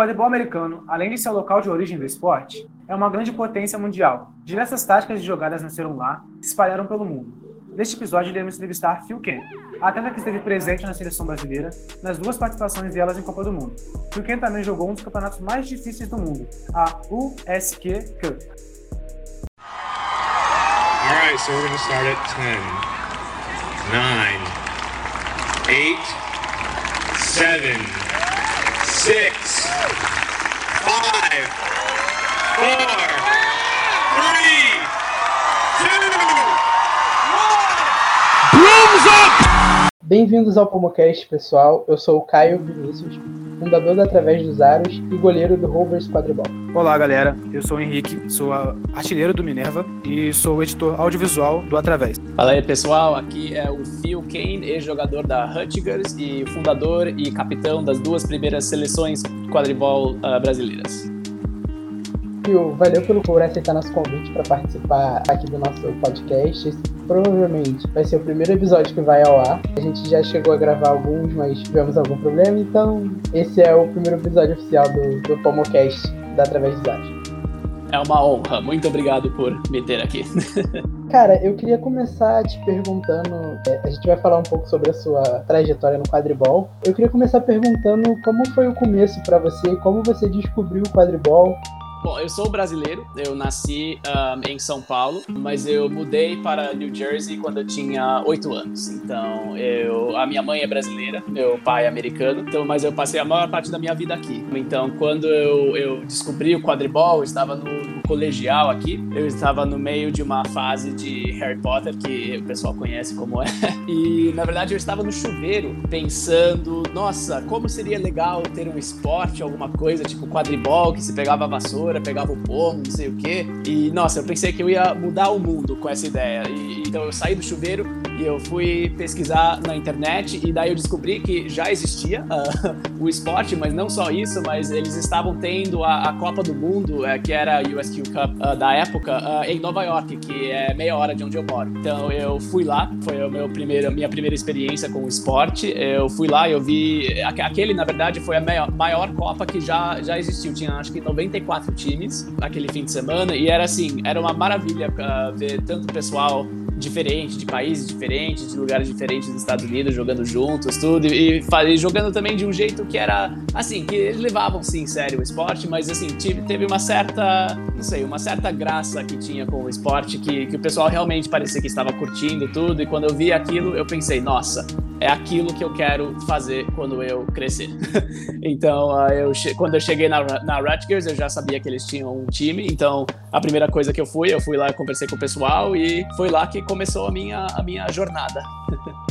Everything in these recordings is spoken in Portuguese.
quadribol americano, além de ser o local de origem do esporte, é uma grande potência mundial. Diversas táticas de jogadas nasceram lá e se espalharam pelo mundo. Neste episódio, iremos entrevistar Phil Ken, atleta que esteve presente na seleção brasileira nas duas participações delas em Copa do Mundo. Phil Ken também jogou um dos campeonatos mais difíceis do mundo, a USQ Cup. All right, so we're to start at 10, 9, 8, 7, 6, 5, 4, 3, 2, 1. Bem-vindos ao Pomocast, pessoal. Eu sou o Caio Vinícius, fundador da Através dos Aros e goleiro do Rovers Quadribol. Olá, galera. Eu sou o Henrique, sou artilheiro do Minerva e sou o editor audiovisual do Através. Fala aí, pessoal. Aqui é o Phil Kane, ex-jogador da Hutchigers e fundador e capitão das duas primeiras seleções quadribol uh, brasileiras. Phil, valeu pelo por aceitar nosso convite para participar aqui do nosso podcast. Esse provavelmente vai ser o primeiro episódio que vai ao ar. A gente já chegou a gravar alguns, mas tivemos algum problema, então esse é o primeiro episódio oficial do, do Pomocast da Através dos Aros. É uma honra. Muito obrigado por me ter aqui. Cara, eu queria começar te perguntando. É, a gente vai falar um pouco sobre a sua trajetória no quadribol. Eu queria começar perguntando como foi o começo para você, como você descobriu o quadribol, Bom, eu sou brasileiro, eu nasci um, em São Paulo, mas eu mudei para New Jersey quando eu tinha oito anos. Então, eu, a minha mãe é brasileira, meu pai é americano, então, mas eu passei a maior parte da minha vida aqui. Então, quando eu, eu descobri o quadribol, eu estava no colegial aqui, eu estava no meio de uma fase de Harry Potter, que o pessoal conhece como é, e na verdade eu estava no chuveiro pensando, nossa, como seria legal ter um esporte, alguma coisa tipo quadribol, que se pegava a vassoura pegava o pomo, não sei o quê. E, nossa, eu pensei que eu ia mudar o mundo com essa ideia. E, então eu saí do chuveiro e eu fui pesquisar na internet e daí eu descobri que já existia uh, o esporte, mas não só isso, mas eles estavam tendo a, a Copa do Mundo, uh, que era a Cup uh, da época, em Nova York, que é meia hora de onde eu moro. Então eu fui lá, foi o meu primeiro, minha primeira experiência com o esporte. Eu fui lá eu vi aquele, na verdade, foi a maior, maior Copa que já já existiu. Tinha acho que 94 times aquele fim de semana e era assim, era uma maravilha uh, ver tanto pessoal diferente, de países diferentes, de lugares diferentes dos Estados Unidos, jogando juntos, tudo, e, e, jogando também de um jeito que era, assim, que eles levavam, sim, sério o esporte, mas, assim, tive, teve uma certa, não sei, uma certa graça que tinha com o esporte, que, que o pessoal realmente parecia que estava curtindo tudo, e quando eu vi aquilo, eu pensei, nossa, é aquilo que eu quero fazer quando eu crescer. então, uh, eu quando eu cheguei na, na Rutgers, eu já sabia que eles tinham um time. Então, a primeira coisa que eu fui, eu fui lá, conversei com o pessoal e foi lá que começou a minha, a minha jornada.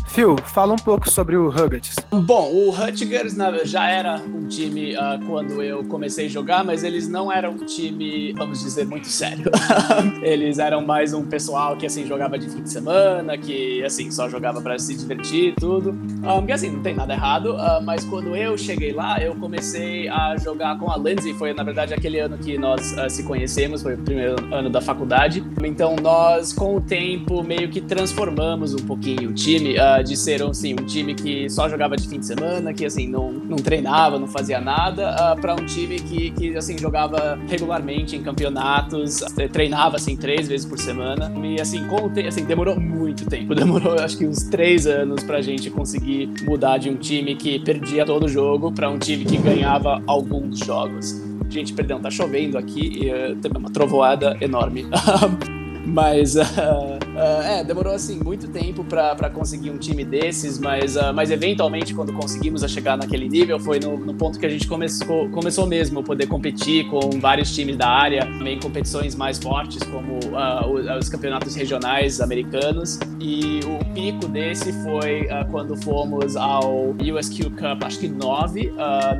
Phil, fala um pouco sobre o Huggets. Bom, o Rutgers já era um time uh, quando eu comecei a jogar, mas eles não eram um time, vamos dizer, muito sério. eles eram mais um pessoal que assim jogava de fim de semana, que assim só jogava para se divertir, tudo tudo. Um, que assim, não tem nada errado, uh, mas quando eu cheguei lá, eu comecei a jogar com a Lindsay. Foi, na verdade, aquele ano que nós uh, se conhecemos, foi o primeiro ano da faculdade. Então, nós, com o tempo, meio que transformamos um pouquinho o time uh, de ser, assim, um time que só jogava de fim de semana, que, assim, não, não treinava, não fazia nada, para um time que, que, assim, jogava regularmente em campeonatos, treinava, assim, três vezes por semana. E, assim, com assim, demorou muito tempo. Demorou, acho que uns três anos pra gente conseguir mudar de um time que perdia todo jogo para um time que ganhava alguns jogos. Gente, perdão, tá chovendo aqui e uh, teve uma trovoada enorme. Mas uh, uh, é, demorou assim muito tempo para conseguir um time desses, mas, uh, mas eventualmente quando conseguimos a chegar naquele nível foi no, no, ponto que a gente começou, começou mesmo poder competir com vários times da área, também competições mais fortes como os campeonatos regionais americanos. E o pico desse foi quando fomos ao USQ Cup, acho que 9,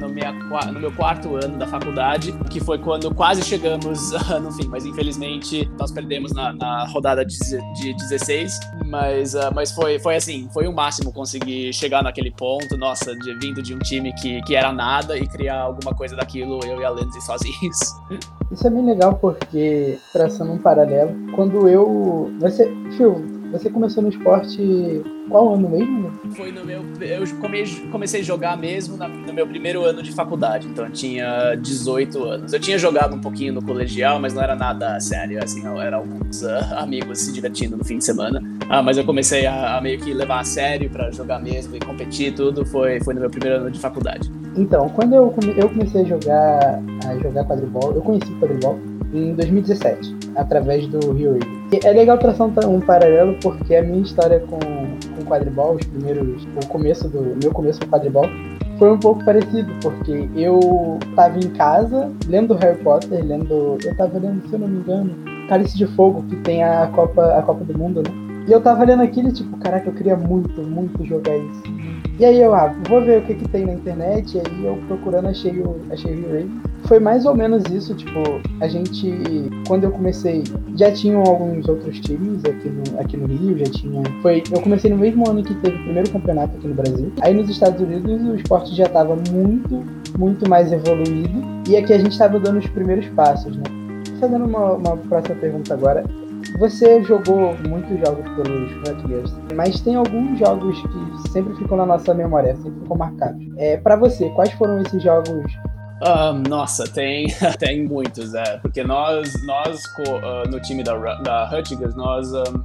no, minha, no meu quarto ano da faculdade, que foi quando quase chegamos no fim, mas infelizmente nós perdemos na, na rodada de, de 16, mas, uh, mas foi, foi assim, foi o máximo conseguir chegar naquele ponto, nossa, de, vindo de um time que, que era nada e criar alguma coisa daquilo, eu e a Lindsay sozinhos. Isso é bem legal porque, traçando um paralelo, quando eu. Você, Phil, Você começou no esporte qual ano mesmo? Foi no meu. Eu comecei a jogar mesmo no meu primeiro ano de faculdade, então eu tinha 18 anos. Eu tinha jogado um pouquinho no colegial, mas não era nada sério, assim, era alguns uh, amigos se divertindo no fim de semana. Ah, mas eu comecei a, a meio que levar a sério para jogar mesmo e competir tudo, foi, foi no meu primeiro ano de faculdade. Então, quando eu, eu comecei a jogar, a jogar quadribol, eu conheci quadribol em 2017, através do Rio Rio. É legal traçar um, paralelo porque a minha história com, com quadribol, os primeiros, o começo do meu começo com quadribol, foi um pouco parecido, porque eu tava em casa lendo Harry Potter, lendo. Eu tava lendo, se eu não me engano, Cálice de Fogo, que tem a Copa, a Copa do Mundo, né? E eu tava lendo aquilo tipo, caraca, eu queria muito, muito jogar isso. E aí eu, ah, vou ver o que que tem na internet, e aí eu procurando achei o, achei o Ray. Foi mais ou menos isso, tipo, a gente, quando eu comecei, já tinham alguns outros times aqui no, aqui no Rio, já tinha, foi, eu comecei no mesmo ano que teve o primeiro campeonato aqui no Brasil. Aí nos Estados Unidos o esporte já tava muito, muito mais evoluído, e aqui a gente tava dando os primeiros passos, né? Fazendo uma, uma próxima pergunta agora, você jogou muitos jogos pelos Rutgers, mas tem alguns jogos que sempre ficam na nossa memória, sempre ficam marcados. É, para você, quais foram esses jogos? Uh, nossa, tem, tem muitos, é, porque nós, nós uh, no time da, da nós um,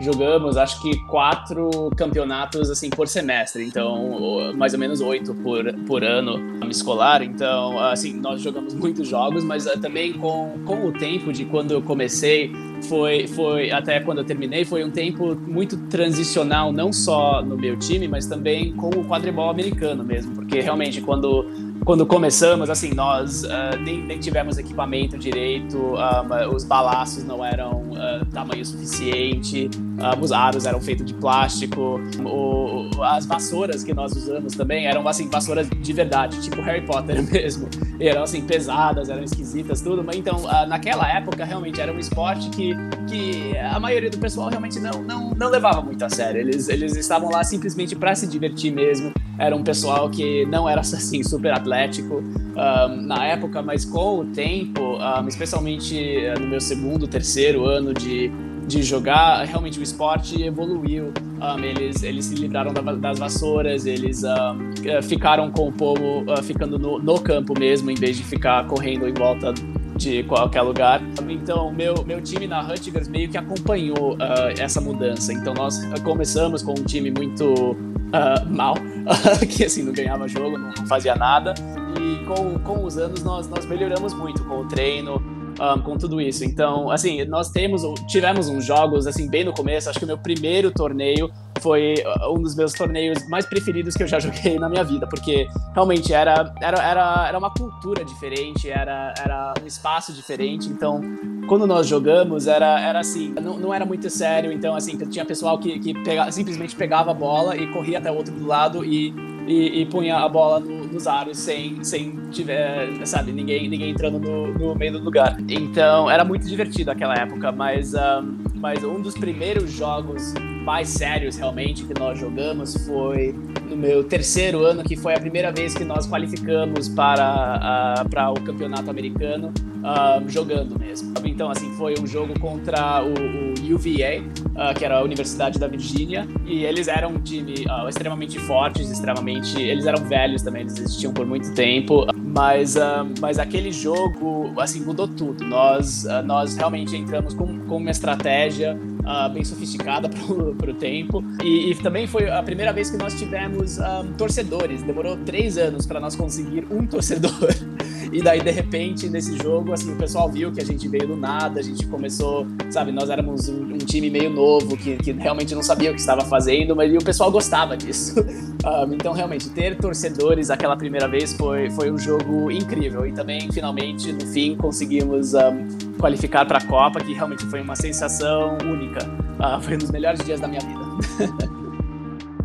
jogamos acho que quatro campeonatos assim por semestre, então mais ou menos oito por, por ano escolar. Então, assim, nós jogamos muitos jogos, mas uh, também com, com o tempo de quando eu comecei foi, foi até quando eu terminei, foi um tempo muito transicional, não só no meu time, mas também com o quadribol americano mesmo, porque realmente quando quando começamos, assim, nós uh, nem, nem, tivemos equipamento direito, um, ah, os balaços não eram uh, tamanho suficiente, um, os aros eram feitos de plástico, o, as vassouras que nós usamos também eram, assim, vassouras de verdade, tipo Harry Potter mesmo. E eram, assim, pesadas, eram esquisitas, tudo. Mas, então, uh, naquela época, realmente, era um esporte que, que a maioria do pessoal realmente não, não, não levava muito a sério. Eles, eles estavam lá simplesmente para se divertir mesmo. Era um pessoal que não era, assim, super atlético um, na época, mas com o tempo, um, especialmente eh, no meu segundo, terceiro ano de, de jogar, realmente o esporte evoluiu. Um, eles, eles se livraram da, das vassouras, eles um, eh, ficaram com o povo uh, ficando no, no, campo mesmo, em vez de ficar correndo em volta de qualquer lugar. Então, meu, meu time na Rutgers meio que acompanhou uh, essa mudança. Então, nós começamos com um time muito uh, mal, que assim, não ganhava jogo, não fazia nada. E com, com os anos nós, nós melhoramos muito com o treino, um, com tudo isso. Então, assim, nós temos, tivemos uns jogos, assim, bem no começo. Acho que o meu primeiro torneio foi uh, um dos meus torneios mais preferidos que eu já joguei na minha vida, porque realmente era, era, era, era uma cultura diferente, era, era um espaço diferente. Então, quando nós jogamos, era, era assim, não, não era muito sério. Então, assim, tinha pessoal que, que pega, simplesmente pegava a bola e corria até o outro do lado e, e, e punha a bola no, nos aros sem, sem tiver, sabe, ninguém, ninguém entrando no, no meio do lugar. Então, era muito divertido aquela época, mas, um, mas um dos primeiros jogos mais sérios realmente que nós jogamos foi no meu terceiro ano, que foi a primeira vez que nós qualificamos para, uh, para o campeonato americano uh, jogando mesmo. Então, assim, foi um jogo contra o, o UVA, uh, que era a Universidade da Virgínia, e eles eram um time uh, extremamente fortes, extremamente. Eles eram velhos também, eles existiam por muito tempo, mas, mas aquele jogo, assim, mudou tudo. Nós, nós realmente entramos com, com uma estratégia bem sofisticada para o tempo, e, e, também foi a primeira vez que nós tivemos um, torcedores. Demorou três anos para nós conseguir um torcedor. E daí, de repente, nesse jogo, assim, o pessoal viu que a gente veio do nada, a gente começou, sabe, nós éramos um, um time meio novo, que, que realmente não sabia o que estava fazendo, mas o pessoal gostava disso. Um, então, realmente, ter torcedores aquela primeira vez foi, foi um jogo incrível. E também, finalmente, no fim, conseguimos um, qualificar para a Copa, que realmente foi uma sensação única. Uh, foi um dos melhores dias da minha vida.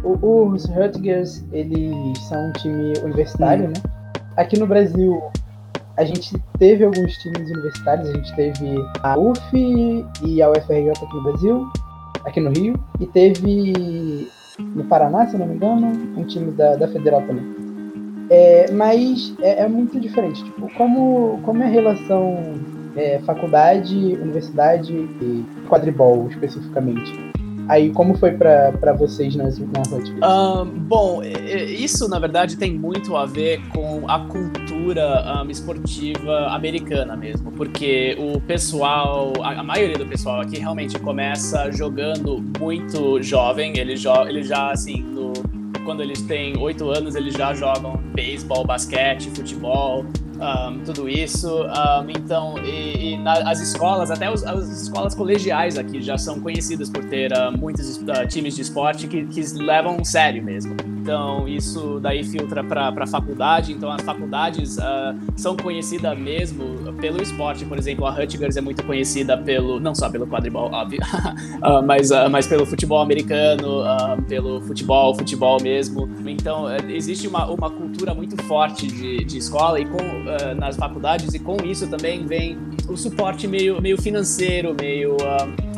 Os Rutgers, eles são um time universitário, hum. né? Aqui no Brasil, a gente teve alguns times universitários, a gente teve a UF e a UFRJ aqui no Brasil, aqui no Rio, e teve no Paraná, se não me engano, um time da, da Federal também. É, mas é, é, muito diferente, tipo, como, como é a relação é, faculdade, universidade e quadribol especificamente? Aí, como foi para vocês nas, na Rutgers? Um, bom, isso na verdade tem muito a ver com a cultura um, esportiva americana mesmo, porque o pessoal, a, a, maioria do pessoal aqui realmente começa jogando muito jovem, eles, jo eles já assim, no, quando eles têm oito anos, eles já jogam beisebol, basquete, futebol, um, tudo isso. Um, então, e, e na, as escolas, até os, as escolas colegiais aqui já são conhecidas por ter uh, muitos uh, times de esporte que, que levam sério mesmo. Então, isso daí filtra para a faculdade. Então, as faculdades uh, são conhecidas mesmo pelo esporte. Por exemplo, a Rutgers é muito conhecida pelo, não só pelo quadribol, óbvio, mas, mas pelo futebol americano, pelo futebol, futebol mesmo. Então, existe uma, uma cultura muito forte de, de escola e com, nas faculdades, e com isso também vem o suporte meio, meio financeiro, meio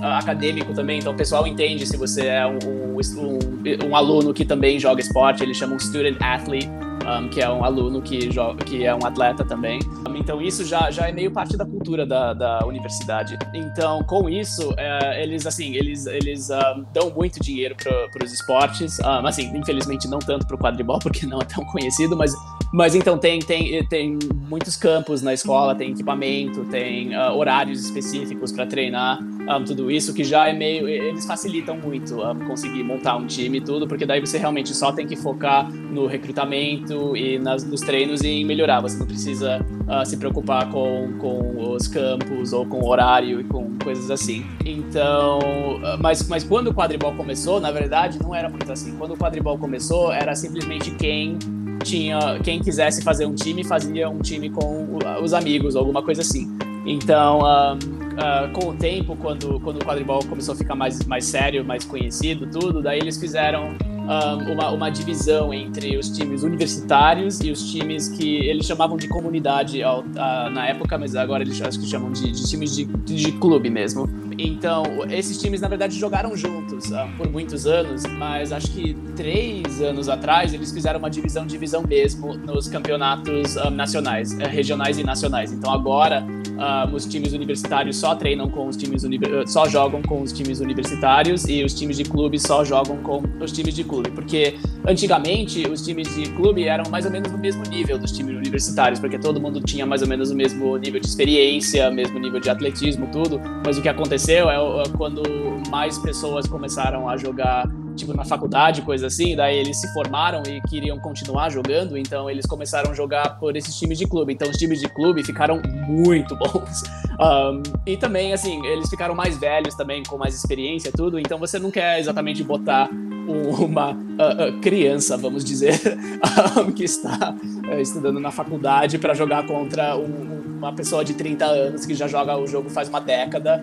acadêmico também. Então, o pessoal entende se você é um, um, um, aluno que também joga esporte eles chamam student athlete, um, que é um aluno que, joga, que é um atleta também. Um, então isso já, já é meio parte da cultura da, da universidade. Então com isso é, eles assim eles eles um, dão muito dinheiro para os esportes. assim infelizmente não tanto para o quadribol porque não é tão conhecido, mas mas então tem, tem, tem muitos campos na escola, tem equipamento, tem uh, horários específicos para treinar, um, tudo isso que já é meio. Eles facilitam muito um, conseguir montar um time e tudo, porque daí você realmente só tem que focar no recrutamento e nas, nos treinos e em melhorar. Você não precisa uh, se preocupar com, com os campos ou com o horário e com coisas assim. Então, uh, mas, mas quando o quadribol começou, na verdade, não era muito assim. Quando o quadribol começou, era simplesmente quem tinha quem quisesse fazer um time fazia um time com os amigos, alguma coisa assim. Então, uh, com o tempo, quando, quando o quadribol começou a ficar mais, mais sério, mais conhecido, tudo, daí eles fizeram um, uma, uma divisão entre os times universitários e os times que eles chamavam de comunidade ao, a, na época, mas agora eles acho que chamam de, de times de, de, clube mesmo. Então, esses times na verdade jogaram juntos uh, por muitos anos, mas acho que três anos atrás eles fizeram uma divisão, divisão mesmo nos campeonatos um, nacionais, uh, regionais e nacionais. Então agora uh, os times universitários só treinam com os times só jogam com os times universitários e os times de clube só jogam com os times de clube, porque antigamente os times de clube eram mais ou menos no mesmo nível dos times universitários, porque todo mundo tinha mais ou menos o mesmo nível de experiência, mesmo nível de atletismo, tudo. Mas o que aconteceu é, é quando mais pessoas começaram a jogar tipo na faculdade, coisa assim, daí eles se formaram e queriam continuar jogando, então eles começaram a jogar por esses times de clube. Então os times de clube ficaram muito bons. Um, e também, assim, eles ficaram mais velhos também, com mais experiência tudo, então você não quer exatamente botar uma uh, uh, criança, vamos dizer, que está uh, estudando na faculdade para jogar contra um, uma pessoa de 30 anos que já joga o jogo faz uma década,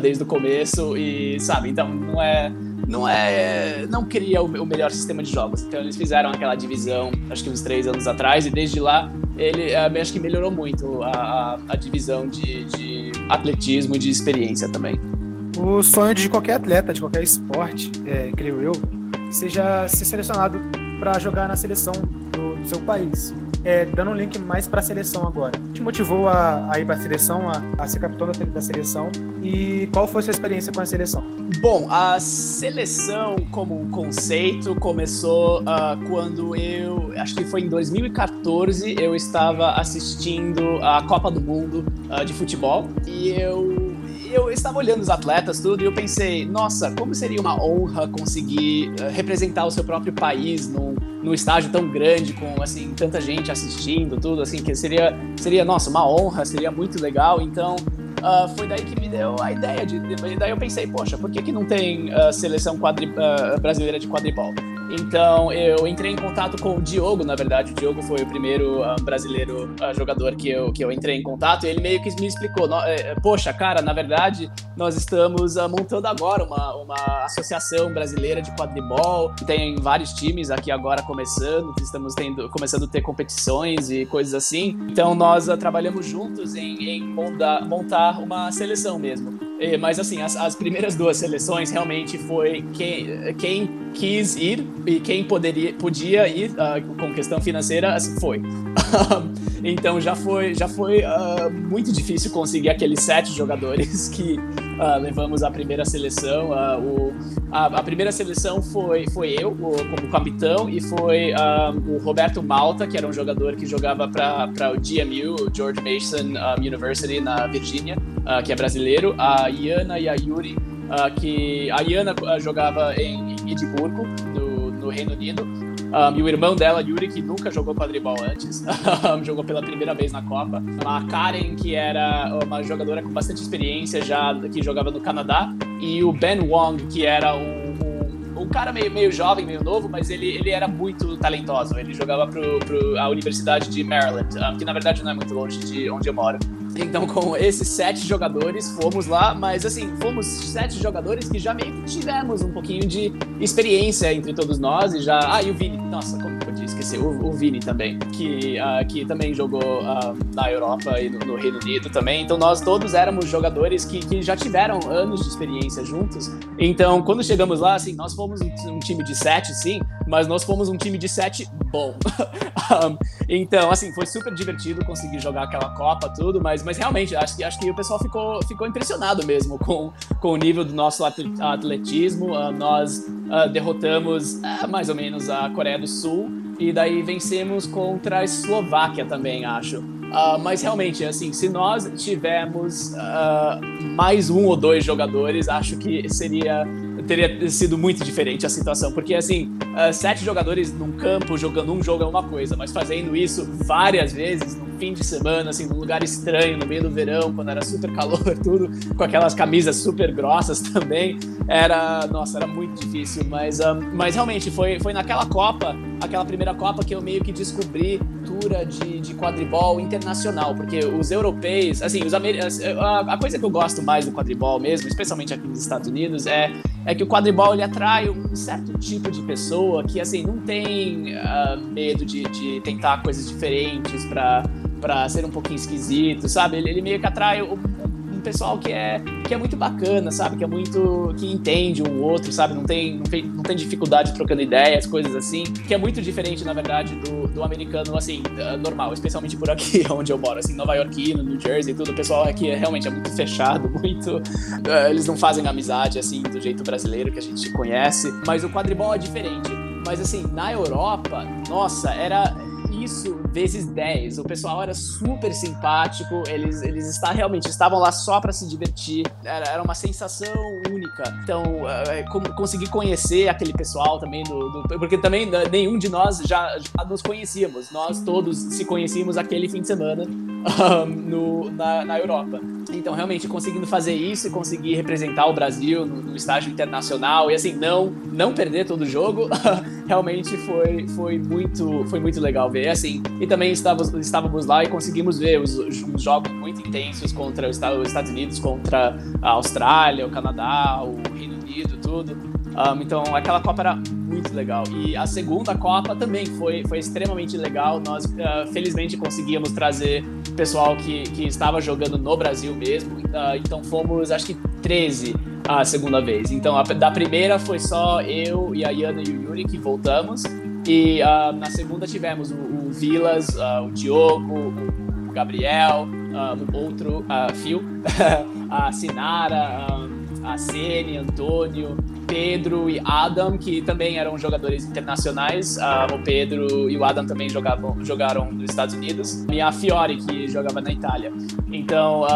desde o começo, e sabe, então não é não é não cria o, o, melhor sistema de jogos. Então eles fizeram aquela divisão, acho que uns três anos atrás, e desde lá ele acho que melhorou muito a, a, a divisão de, de atletismo e de experiência também. O sonho de qualquer atleta, de qualquer esporte, é, creio eu, seja ser selecionado para jogar na seleção do, do seu país é, dando um link mais para a seleção agora. O que te motivou a, a ir para a seleção, a, a, ser capitão da, da, seleção e qual foi a sua experiência com a seleção? Bom, a seleção como um conceito começou uh, quando eu, acho que foi em 2014, eu estava assistindo a Copa do Mundo uh, de futebol e eu eu estava olhando os atletas, tudo, e eu pensei, nossa, como seria uma honra conseguir uh, representar o seu próprio país num, num estágio tão grande, com, assim, tanta gente assistindo, tudo, assim, que seria, seria, nossa, uma honra, seria muito legal, então... Uh, foi daí que me deu a ideia de, daí eu pensei, poxa, por que, que não tem uh, seleção quadri, brasileira de quadribol? Então eu entrei em contato com o Diogo, na verdade. O Diogo foi o primeiro uh, brasileiro uh, jogador que eu, que eu entrei em contato. E ele meio que me explicou: no, eh, Poxa, cara, na verdade, nós estamos uh, montando agora uma, uma associação brasileira de quadribol. Tem vários times aqui agora começando, estamos tendo, começando a ter competições e coisas assim. Então nós trabalhamos juntos em, em montar, montar uma seleção mesmo. Mas assim, as, as primeiras duas seleções realmente foi quem, quem quis ir e quem poderia, podia ir uh, com questão financeira foi. então já foi, já foi uh, muito difícil conseguir aqueles sete jogadores que uh, levamos à primeira seleção. o, a, a, primeira seleção foi, foi eu, o, como capitão, e foi o Roberto Malta, que era um jogador que jogava para o GMU, George Mason University, na Virgínia, que é brasileiro, a Iana e a Yuri. que a Iana jogava em, em Edimburgo, Reino Unido. Um, e o irmão dela, Yuri, que nunca jogou quadribol antes, jogou pela primeira vez na Copa. A Karen, que era uma jogadora com bastante experiência já, que jogava no Canadá. E o Ben Wong, que era um, um, um cara meio, meio jovem, meio novo, mas ele, ele era muito talentoso. Ele jogava para a Universidade de Maryland, um, que na verdade não é muito longe de onde eu moro. Então, com esses sete jogadores, fomos lá, mas assim, fomos sete jogadores que já meio que tivemos um pouquinho de experiência entre todos nós e já. Ah, e o Vini, nossa, como eu podia esquecer? O, o Vini também, que, uh, que também jogou uh, na Europa e no, no, Reino Unido também. Então, nós todos éramos jogadores que, que já tiveram anos de experiência juntos. Então, quando chegamos lá, assim, nós fomos um, um time de sete, sim, mas nós fomos um time de sete bom. um, então, assim, foi super divertido conseguir jogar aquela Copa, tudo, mas mas, realmente, acho que, acho que o pessoal ficou, ficou impressionado mesmo com, com o nível do nosso atletismo. Uh, nós uh, derrotamos uh, mais ou menos a Coreia do Sul e daí vencemos contra a Eslováquia também, acho. mas realmente, assim, se nós tivermos mais um ou dois jogadores, acho que seria teria sido muito diferente a situação, porque assim, uh, sete jogadores num campo jogando um jogo é uma coisa, mas fazendo isso várias vezes no fim de semana, assim, num lugar estranho, no meio do verão, quando era super calor, tudo, com aquelas camisas super grossas também, era, nossa, era muito difícil, mas, um, mas realmente foi, foi naquela Copa, aquela primeira Copa que eu meio que descobri cultura de, de quadribol internacional, porque os europeus, assim, os a, a coisa que eu gosto mais do quadribol mesmo, especialmente aqui nos Estados Unidos, é é que o quadribol ele atrai um certo tipo de pessoa que assim não tem uh, medo de, de tentar coisas diferentes para para ser um pouquinho esquisito, sabe? Ele, ele meio que atrai um, pessoal que é que é muito bacana, sabe? Que é muito que entende um outro, sabe? Não tem não tem, não tem dificuldade trocando ideias, coisas assim, que é muito diferente na verdade do, do americano assim ah, normal, especialmente por aqui onde eu moro, assim, Nova Yorkino, New Jersey, tudo. O pessoal aqui é realmente é muito fechado, muito uh, eles não fazem amizade assim do jeito brasileiro que a gente conhece, mas o quadribol é diferente. Mas assim, na Europa, nossa, era isso vezes 10. O pessoal era super simpático, eles, eles está, realmente estavam lá só para se divertir. Era, era uma sensação única. Então, uh, consegui conhecer aquele pessoal também do, do, porque também né, nenhum de nós já, já, nos conhecíamos. Nós todos se conhecíamos aquele fim de semana um, no, na, na Europa. Então, realmente conseguindo fazer isso e conseguir representar o Brasil no, no estágio internacional e assim não não perder todo o jogo, realmente foi foi muito foi muito legal ver assim. E também estávamos, estávamos lá e conseguimos ver os, os jogos muito intensos contra os Estados Unidos, contra a Austrália, o Canadá, o Reino Unido, tudo. Um, então aquela Copa era muito legal. E a segunda Copa também foi, foi extremamente legal. Nós uh, felizmente conseguíamos trazer pessoal que, que estava jogando no Brasil mesmo. Uh, então fomos, acho que 13 a segunda vez. Então a, da primeira foi só eu e a Yana e o Yuri que voltamos. E uh, na segunda tivemos o, o Vilas, o Diogo, o Gabriel, o outro uh, Phil, a Sinara, a Sene, Antônio, Pedro e Adam, que também eram jogadores internacionais. Uh, o Pedro e o Adam também jogavam, jogaram nos Estados Unidos. E a Fiore, que jogava na Itália. Então, uh,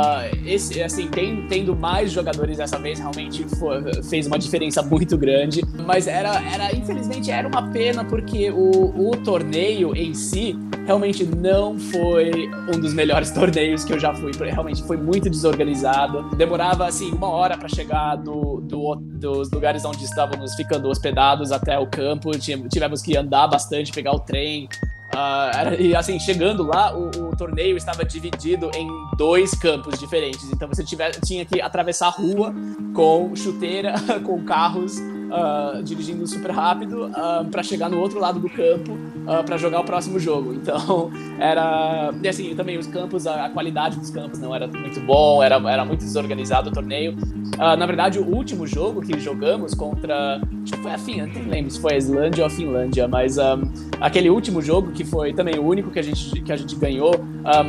esse, assim, tem, tendo mais jogadores dessa vez, realmente foi, fez uma diferença muito grande. Mas era, era infelizmente, era uma pena, porque o, o torneio em si realmente não foi um dos melhores torneios que eu já fui. Realmente foi muito desorganizado. Demorava, assim, uma hora para chegar do, do, dos lugares onde estávamos ficando hospedados até o campo. Tivemos que andar bastante, pegar o trem. Uh, era, e assim, chegando lá, o, o, torneio estava dividido em dois campos diferentes. Então você tiver, tinha que atravessar a rua com chuteira, com carros uh, dirigindo super rápido uh, para chegar no outro lado do campo uh, para jogar o próximo jogo. Então, era. E assim, também os campos, a, a, qualidade dos campos não era muito bom, era, era muito desorganizado o torneio. Na verdade, o último jogo que jogamos contra. Acho que foi a Finlândia, não lembro se foi a Islândia ou a Finlândia, mas um, aquele último jogo, que foi também o único que a gente, que a gente ganhou,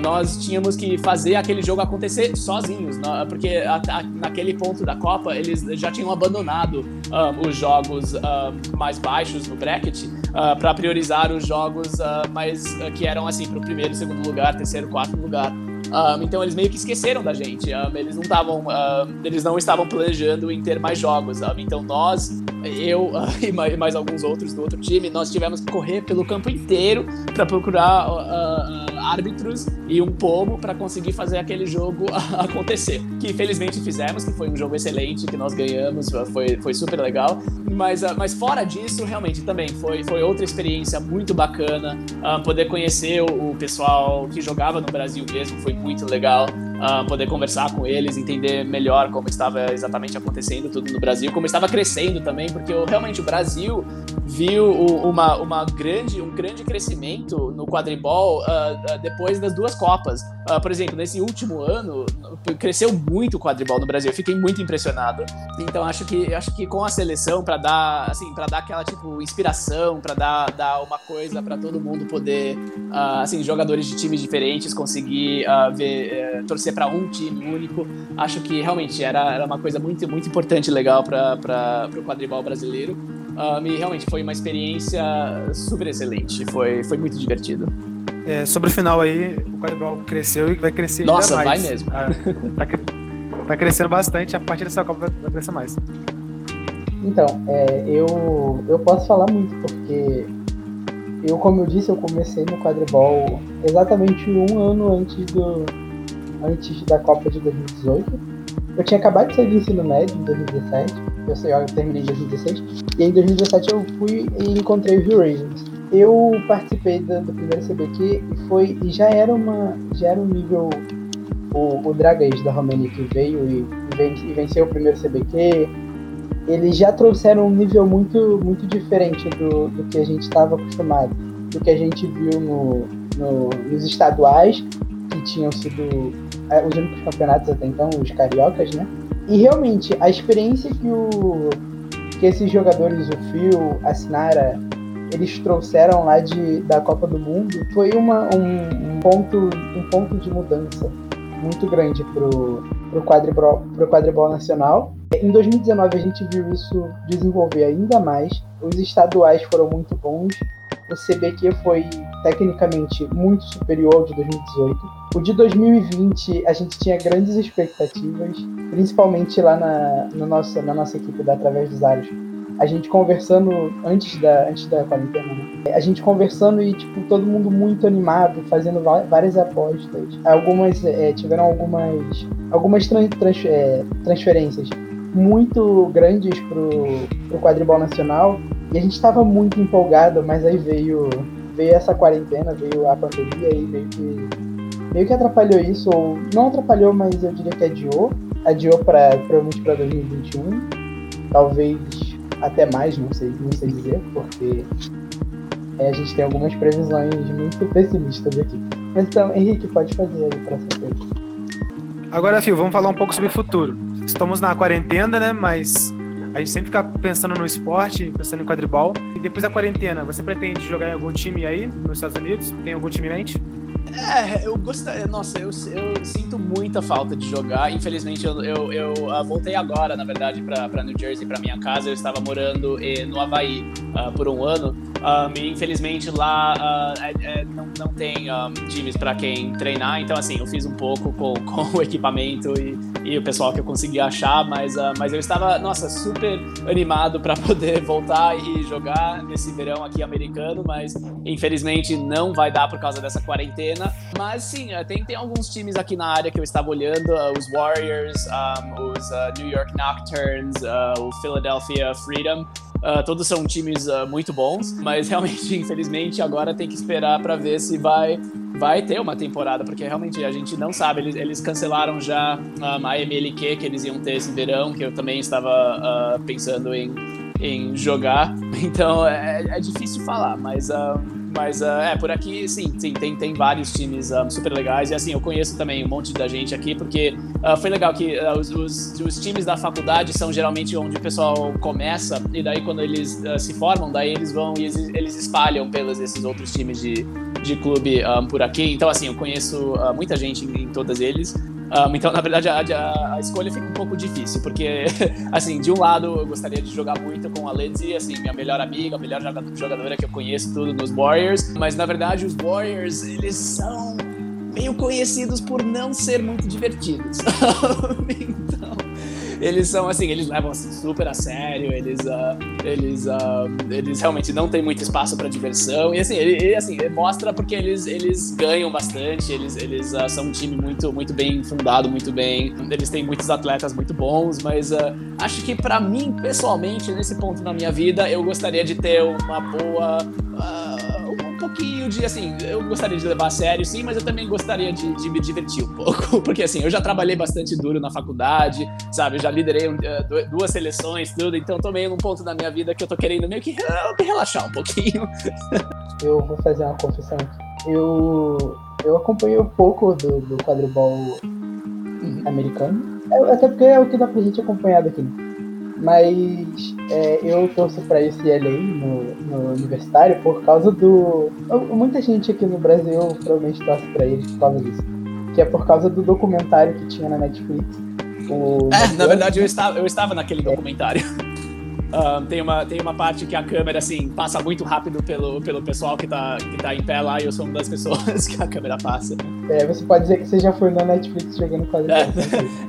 nós tínhamos que fazer aquele jogo acontecer sozinhos, né? porque a, a, naquele ponto da Copa eles já tinham abandonado um, os jogos mais baixos no bracket uh, para priorizar os jogos uh, mais uh, que eram assim para o primeiro, segundo lugar, terceiro, quarto lugar. Um, então eles meio que esqueceram da gente. Um, eles não estavam, eles não estavam planejando em ter mais jogos. então nós, eu e mais alguns outros do outro time, nós tivemos que correr pelo campo inteiro para procurar árbitros e um pomo para conseguir fazer aquele jogo acontecer. Que felizmente fizemos, que foi um jogo excelente, que nós ganhamos, foi, foi super legal. Mas, mas fora disso, realmente também foi, foi outra experiência muito bacana. poder conhecer o, o pessoal que jogava no Brasil mesmo foi muito legal. Uh, poder conversar com eles, entender melhor como estava exatamente acontecendo tudo no Brasil, como estava crescendo também, porque realmente o Brasil viu uma, uma grande, um grande crescimento no quadribol uh, depois das duas Copas. Uh, por exemplo, nesse último ano, cresceu muito o quadribol no Brasil. Eu fiquei muito impressionado. Então acho que acho que com a seleção para dar assim para dar aquela tipo inspiração, para dar, dar uma coisa para todo mundo poder assim jogadores de times diferentes conseguir ver torcer para um time único. Acho que realmente era, era uma coisa muito muito importante e legal para o quadribol brasileiro. Um, e realmente foi uma experiência super excelente. Foi, foi muito divertido. É, sobre o final aí, o quadribol cresceu e vai crescer Nossa, ainda mais. vai mesmo. Ah, tá, tá, crescendo bastante, a partir dessa Copa vai, vai crescer mais. Então, é, eu, eu posso falar muito, porque eu, como eu disse, eu comecei no quadribol exatamente um ano antes, do, antes da Copa de 2018. Eu tinha acabado de sair do ensino médio, em 2017 eu sei, eu terminei em 2016. E em 2017 eu fui e encontrei o View Rangers. Eu participei do, do, primeiro CBQ e foi e já era uma já era um nível o, o Dragões da Romênia que veio e, e, venceu o primeiro CBQ. Eles já trouxeram um nível muito muito diferente do, do que a gente estava acostumado, do que a gente viu no, no, nos estaduais que tinham sido os únicos campeonatos até então, os cariocas, né? E realmente, a experiência que, o, que esses jogadores, o Phil, a Sinara, eles trouxeram lá de, da Copa do Mundo foi uma, um, um ponto, um ponto de mudança muito grande pro, pro quadribol, pro quadribol nacional. Em 2019 a gente viu isso desenvolver ainda mais. Os estaduais foram muito bons. O CBQ foi tecnicamente muito superior ao de 2018. O de 2020 a gente tinha grandes expectativas, principalmente lá na, no nosso, na nossa equipe da Através dos Aros. A gente conversando antes da, antes da quarentena, né? A gente conversando e, tipo, todo mundo muito animado, fazendo várias apostas. Algumas, é, tiveram algumas, algumas trans, é, transferências muito grandes pro, pro quadribol nacional. E a gente estava muito empolgado, mas aí veio veio essa quarentena, veio a pandemia e meio que, meio que atrapalhou isso, ou não atrapalhou, mas eu diria que adiou. Adiou para provavelmente para 2021. Talvez até mais, não sei, não sei dizer, porque é, a gente tem algumas previsões muito pessimistas aqui. Então, Henrique, pode fazer aí para essa. Agora, Fio, vamos falar um pouco sobre o futuro. Estamos na quarentena, né? Mas a gente sempre fica pensando no esporte, pensando em quadribol. E depois da quarentena, você pretende jogar em algum time aí nos Estados Unidos? Tem algum time em mente? É, eu gostaria. Nossa, eu, eu sinto muita falta de jogar. Infelizmente, eu, eu, eu uh, voltei agora, na verdade, para New Jersey, para minha casa. Eu estava morando eh, no Havaí uh, por um ano. Um, e infelizmente lá uh, é, é, não, não tem um, times para quem treinar, então assim, eu fiz um pouco com, com o equipamento e, e o pessoal que eu consegui achar, mas, uh, mas eu estava, nossa, super animado para poder voltar e jogar nesse verão aqui americano, mas infelizmente não vai dar por causa dessa quarentena. Mas sim, uh, tem, tem alguns times aqui na área que eu estava olhando, uh, os Warriors, um, os uh, New York Nocturnes, o Philadelphia Freedom. Uh, todos são times uh, muito bons, mas realmente, infelizmente, agora tem que esperar para ver se vai, vai ter uma temporada, porque realmente a gente não sabe. Eles, eles cancelaram já um, a MLQ que eles iam ter esse verão, que eu também estava uh, pensando em, em jogar, então é, é difícil falar, mas uh, mas uh, é, por aqui, sim, sim tem, tem vários times um, super legais. E assim, eu conheço também um monte da gente aqui, porque uh, foi legal que uh, os, os, os, times da faculdade são geralmente onde o pessoal começa, e daí quando eles se formam, daí eles vão e eles, eles espalham pelos esses outros times de, de clube um, por aqui. Então, assim, eu conheço muita gente em, em todos eles. Um, então, na verdade, a, a, a, escolha fica um pouco difícil, porque, assim, de um lado eu gostaria de jogar muito com a Lindsay, assim, minha melhor amiga, a melhor jogadora que eu conheço tudo nos Warriors, mas na verdade os Warriors, eles são meio conhecidos por não ser muito divertidos. então, eles são assim, eles levam assim, super a sério, eles, uh, eles, uh, eles realmente não têm muito espaço para diversão. E assim, ele, assim, mostra porque eles, eles ganham bastante, eles, eles uh, são um time muito, muito bem fundado, muito bem, eles têm muitos atletas muito bons, mas acho que para mim pessoalmente nesse ponto na minha vida eu gostaria de ter uma boa pouquinho de, assim, eu gostaria de levar a sério, sim, mas eu também gostaria de, de me divertir um pouco, porque, assim, eu já trabalhei bastante duro na faculdade, sabe, eu já liderei uh, duas seleções, tudo, então tô meio num ponto da minha vida que eu tô querendo meio que relaxar um pouquinho. Eu vou fazer uma confissão aqui. Eu, eu acompanhei um pouco do, do quadribol uhum. americano, é, até porque é o que dá pra gente acompanhar daqui, né? Mas é, eu torço para UCLA no, no universitário por causa do. Muita gente aqui no Brasil provavelmente torce para eles por causa disso. Que é por causa do documentário que tinha na Netflix. O... É, na verdade eu estava, eu estava naquele documentário. Um, tem, uma, tem uma parte que a câmera, assim, passa muito rápido pelo, pelo pessoal que tá, que tá em pé lá e eu sou uma das pessoas que a câmera passa. É, você pode dizer que você já foi na Netflix jogando quadribol.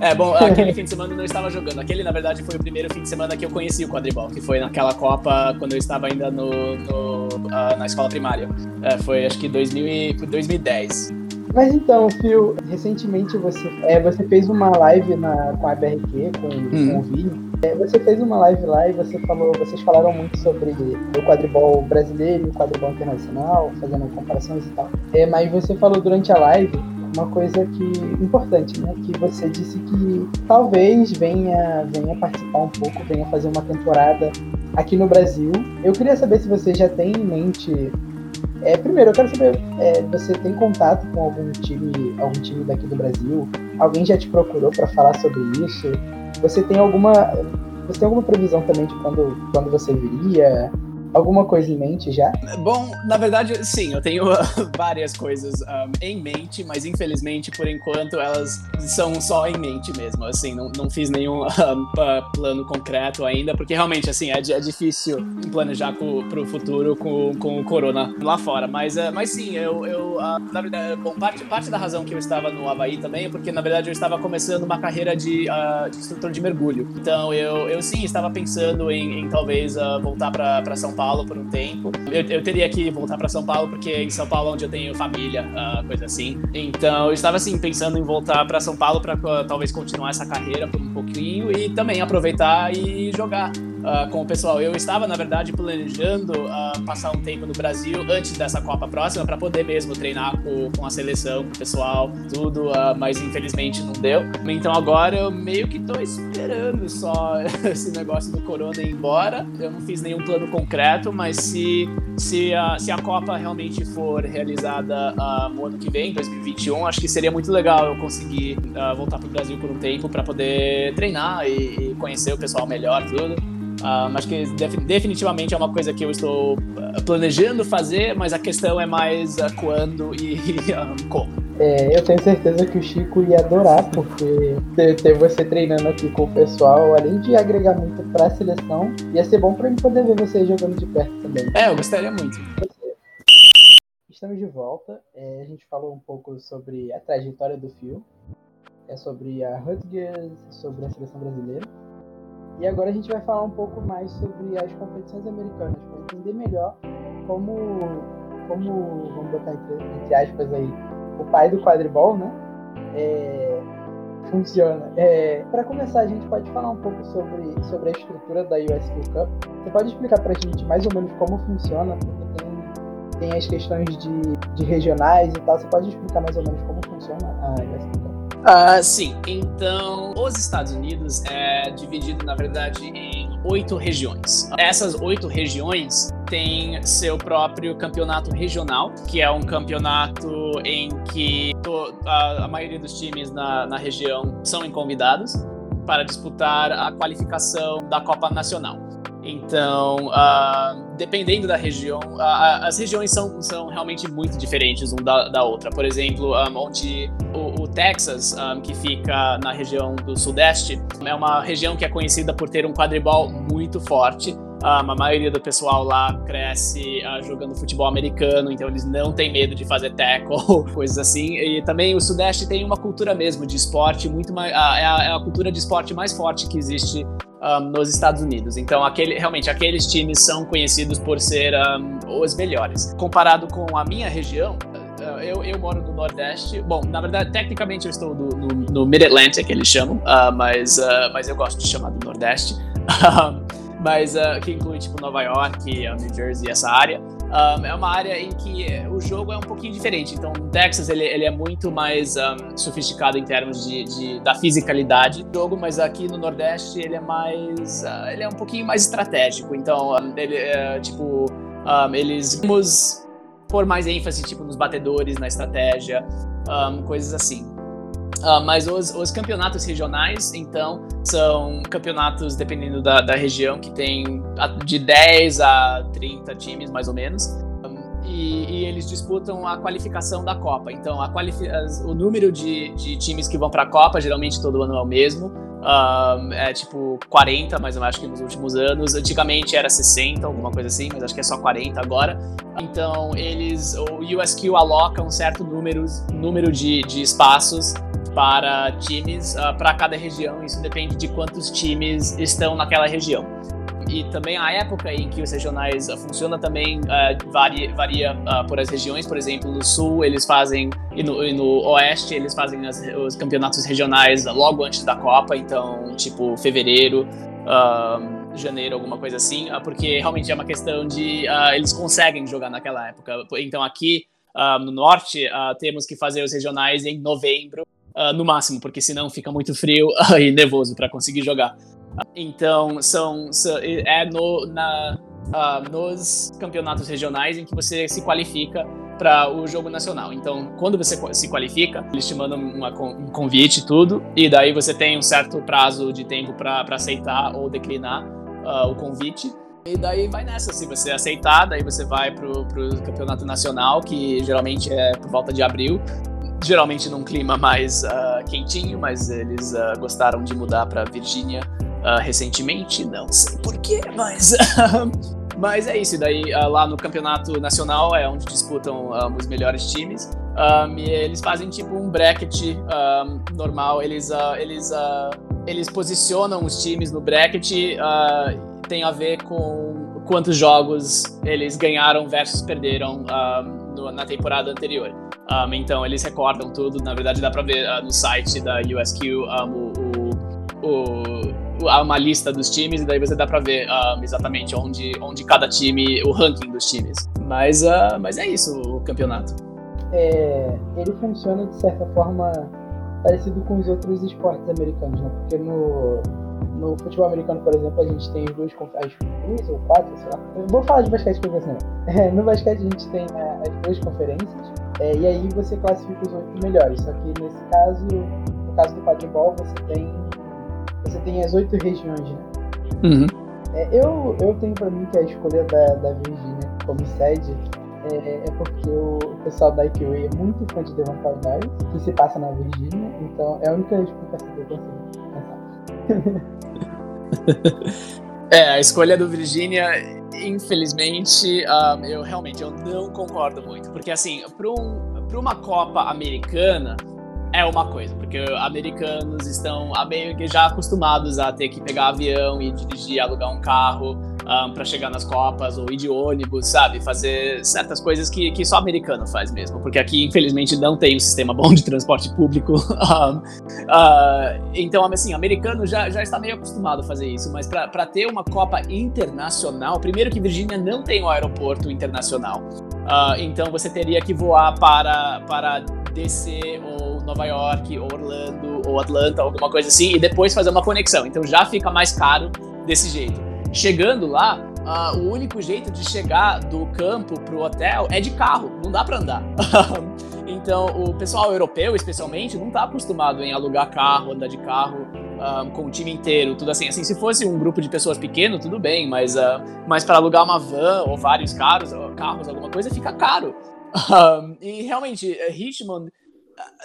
É, é bom, aquele fim de semana eu não estava jogando. Aquele, na verdade, foi o primeiro fim de semana que eu conheci o quadribol, que foi naquela Copa quando eu estava ainda no, no uh, na escola primária. É, foi, acho que 2000 e, 2010. Mas então, Phil, recentemente você, é, você fez uma live na, com a BRQ, com, hum. com o Vini. É, você fez uma live lá e você falou, vocês falaram muito sobre o quadribol brasileiro e o quadribol internacional, fazendo comparações e tal. É, mas você falou durante a live uma coisa que importante, né? Que você disse que talvez venha, venha participar um pouco, venha fazer uma temporada aqui no Brasil. Eu queria saber se você já tem em mente. É, primeiro, eu quero saber, é, você tem contato com algum time, algum time daqui do Brasil? Alguém já te procurou para falar sobre isso? Você tem alguma. Você tem alguma previsão também de quando, quando você viria? Alguma coisa em mente já? Bom, na verdade, sim, eu tenho várias coisas um, em mente, mas infelizmente, por enquanto, elas são só em mente mesmo. Assim, não, não fiz nenhum um, plano concreto ainda, porque realmente, assim, é, é difícil planejar para o futuro com, com o corona lá fora. Mas, uh, mas sim, eu, eu uh, na verdade, bom, parte, parte da razão que eu estava no Havaí também é porque, na verdade, eu estava começando uma carreira de, uh, de instrutor de mergulho. Então, eu, eu sim, estava pensando em, em talvez voltar para São Paulo por um tempo. Eu, eu teria que voltar para São Paulo, porque em São Paulo é onde eu tenho família, uh, coisa assim. Então eu estava assim, pensando em voltar para São Paulo para uh, talvez continuar essa carreira por um pouquinho e também aproveitar e jogar uh, com o pessoal. Eu estava, na verdade, planejando uh, passar um tempo no Brasil antes dessa Copa próxima para poder mesmo treinar com, com, a seleção, com o pessoal, tudo, uh, mas infelizmente não deu. Então agora eu meio que estou esperando só esse negócio do Corona ir embora. Eu não fiz nenhum plano concreto, mas se, se, a, se a Copa realmente for realizada no ano que vem, 2021, acho que seria muito legal eu conseguir voltar para o Brasil por um tempo para poder treinar e, e conhecer o pessoal melhor, tudo. Uh, mas que definitivamente é uma coisa que eu estou ah, planejando fazer, mas a questão é mais uh, quando e como. É, eu tenho certeza que o Chico ia adorar, porque ter, ter você treinando aqui com o pessoal, além de agregar muito para a seleção, ia ser bom para ele poder ver você jogando de perto também. É, eu gostaria muito. Estamos de volta. É, a gente falou um pouco sobre a trajetória do Fio, é sobre a Rutgers, sobre a seleção brasileira. E agora a gente vai falar um pouco mais sobre as competições americanas, para entender melhor como, como, vamos botar entre, entre aspas aí, o pai do quadribol, né? É, funciona. É, para começar, a gente pode falar um pouco sobre, sobre a estrutura da USQ Cup. Você pode explicar para a gente mais ou menos como funciona? Porque tem, tem as questões de, de regionais e tal. Você pode explicar mais ou menos como funciona a USQ Cup? Uh, sim, então os Estados Unidos é dividido, na verdade, em oito regiões. Essas oito regiões têm seu próprio campeonato regional, que é um campeonato em que a, a maioria dos times na, na região são convidados para disputar a qualificação da Copa Nacional. Então, uh, dependendo da região, uh, as regiões são, são realmente muito diferentes uma da, da outra. Por exemplo, um, onde o, o Texas, um, que fica na região do Sudeste, é uma região que é conhecida por ter um quadribol muito forte. Um, a maioria do pessoal lá cresce uh, jogando futebol americano, então eles não têm medo de fazer tackle, coisas assim. E também o Sudeste tem uma cultura mesmo de esporte muito mais. Uh, é, a, é a cultura de esporte mais forte que existe um, nos Estados Unidos. Então, aquele, realmente, aqueles times são conhecidos por ser um, os melhores. Comparado com a minha região, uh, eu, eu, moro no Nordeste. Bom, na verdade, tecnicamente eu estou no, no, no Mid-Atlantic, eles chamam, uh, mas, uh, mas eu gosto de chamar do Nordeste. mas que inclui, tipo, Nova York, New Jersey, essa área. Um, é uma área em que o jogo é um pouquinho diferente. Então, o Texas ele, ele é muito mais um, sofisticado em termos de, de, da fisicalidade do jogo, mas aqui no Nordeste ele é mais, uh, ele é um pouquinho mais estratégico. Então, um, ele, é, tipo, eles vamos pôr mais ênfase tipo nos batedores, na estratégia, coisas assim. Uh, mas os, os, campeonatos regionais, então, são campeonatos, dependendo da, da, região, que tem de 10 a 30 times, mais ou menos. Um, e, e, eles disputam a qualificação da Copa. Então, a o número de, de times que vão para a Copa, geralmente todo ano é o mesmo. Um, é tipo 40, mas eu acho que nos últimos anos. Antigamente era 60, alguma coisa assim, mas acho que é só 40 agora. Então, eles. O USQ aloca um certo número, número de, de espaços para times uh, para cada região. Isso depende de quantos times estão naquela região. E também a época em que os regionais uh, funcionam também uh, varia, varia por as regiões. Por exemplo, no sul eles fazem e no, e no oeste eles fazem as, os campeonatos regionais logo antes da Copa. Então, tipo fevereiro. janeiro, alguma coisa assim, porque realmente é uma questão de eles conseguem jogar naquela época. Então aqui no norte temos que fazer os regionais em novembro uh, no máximo, porque senão fica muito frio e nervoso para conseguir jogar. Então, são, são é no, na, uh, nos campeonatos regionais em que você se qualifica para o jogo nacional. Então, quando você se qualifica, eles te mandam uma, um convite e tudo, e daí você tem um certo prazo de tempo para aceitar ou declinar uh, o convite. E daí vai nessa, se você aceitar, daí você vai pro, pro campeonato nacional, que geralmente é por volta de abril geralmente num clima mais uh, quentinho, mas eles uh, gostaram de mudar para Virgínia uh, recentemente, não sei porquê, mas mas é isso. E daí lá no campeonato nacional é onde disputam um, os melhores times. Um, e eles fazem tipo um bracket um, normal. Eles eles eles posicionam os times no bracket. tem a ver com quantos jogos eles ganharam versus perderam no, na temporada anterior. Um, então eles recordam tudo, na verdade dá pra ver uh, no site da USQ um, o, o, o, uma lista dos times e daí você dá pra ver um, exatamente onde, onde cada time, o ranking dos times. Mas, uh, mas é isso o campeonato. É, ele funciona de certa forma parecido com os outros esportes americanos, né? Porque no, no futebol americano, por exemplo, a gente tem duas, as duas ou quatro, sei lá. Eu vou falar de basquete pra você, É, no basquete a gente tem né, as duas conferências, é, e aí você classifica os oito melhores. Só que nesse caso, no caso do quadribol, você tem, você tem as oito regiões, né? Uhum. É, eu, eu tenho pra mim que a escolha da, da Virgínia como sede é, é, porque o pessoal da IPA é muito fã de Devontae Adams, que se passa na Virgínia, então é a única explicação que eu consigo. é, a escolha do Virginia, infelizmente, um, eu realmente eu não concordo muito. Porque, assim, para um, uma Copa americana, é uma coisa, porque americanos estão meio que já acostumados a ter que pegar avião e dirigir, alugar um carro um, para chegar nas Copas, ou ir de ônibus, sabe? Fazer certas coisas que, que só americano faz mesmo, porque aqui, infelizmente, não tem um sistema bom de transporte público. um, uh, então, assim, americano já, já está meio acostumado a fazer isso, mas para ter uma Copa internacional, primeiro que Virgínia não tem um aeroporto internacional, uh, então você teria que voar para, para DC ou Nova York, ou Orlando, ou Atlanta, alguma coisa assim, e depois fazer uma conexão. Então já fica mais caro desse jeito. Chegando lá, uh, o único jeito de chegar do campo pro hotel é de carro, não dá para andar. então, o pessoal europeu, especialmente, não tá acostumado em alugar carro, andar de carro um, com o time inteiro, tudo assim. Assim, se fosse um grupo de pessoas pequeno, tudo bem, mas, uh, mas para alugar uma van ou vários carros, carros, alguma coisa, fica caro. E realmente, Richmond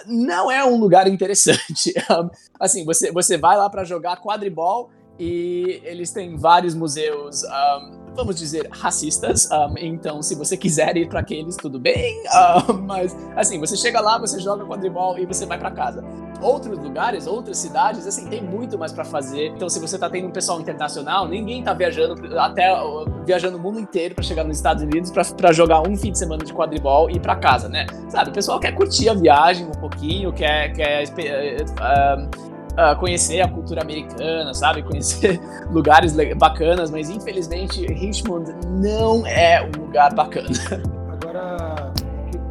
não é um lugar interessante. assim, você, você vai lá para jogar quadribol e eles têm vários museus, um, vamos dizer, racistas. Um, então, se você quiser ir para aqueles, tudo bem. Um, mas, assim, você chega lá, você joga quadribol e você vai para casa. Outros lugares, outras cidades, assim, tem muito mais para fazer. Então, se você tá tendo um pessoal internacional, ninguém tá viajando até viajando o mundo inteiro para chegar nos Estados Unidos para jogar um fim de semana de quadribol e ir para casa, né? Sabe, o pessoal quer curtir a viagem um pouquinho, quer, quer uh, uh, conhecer a cultura americana, sabe? Conhecer lugares bacanas, mas infelizmente Richmond não é um lugar bacana. Agora,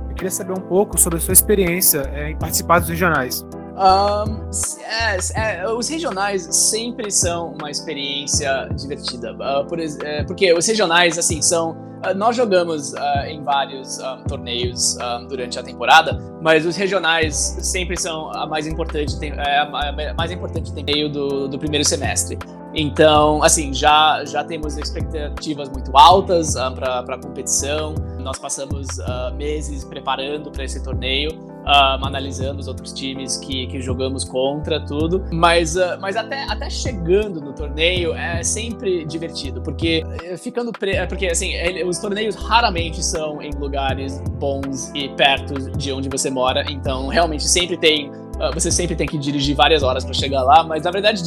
eu queria saber um pouco sobre a sua experiência é, em participar dos regionais. Um, é, é, os regionais sempre são uma experiência divertida, uh, por, é, porque os regionais, assim, são ah, nós jogamos uh, em vários um, torneios um, durante a temporada, mas os regionais sempre são a mais importante, tem, é a mais importante torneio do, do primeiro semestre. Então, assim, já, já temos expectativas muito altas uh, para a competição. Nós passamos uh, meses preparando para esse torneio uh, analisando os outros times que, que jogamos contra, tudo. Mas, uh, mas até, até chegando no torneio é sempre divertido, porque eh, ficando pre... É porque assim, ele, os torneios raramente são em lugares bons e perto de onde você mora, então realmente sempre tem. Uh, você sempre tem que dirigir várias horas para chegar lá, mas na verdade,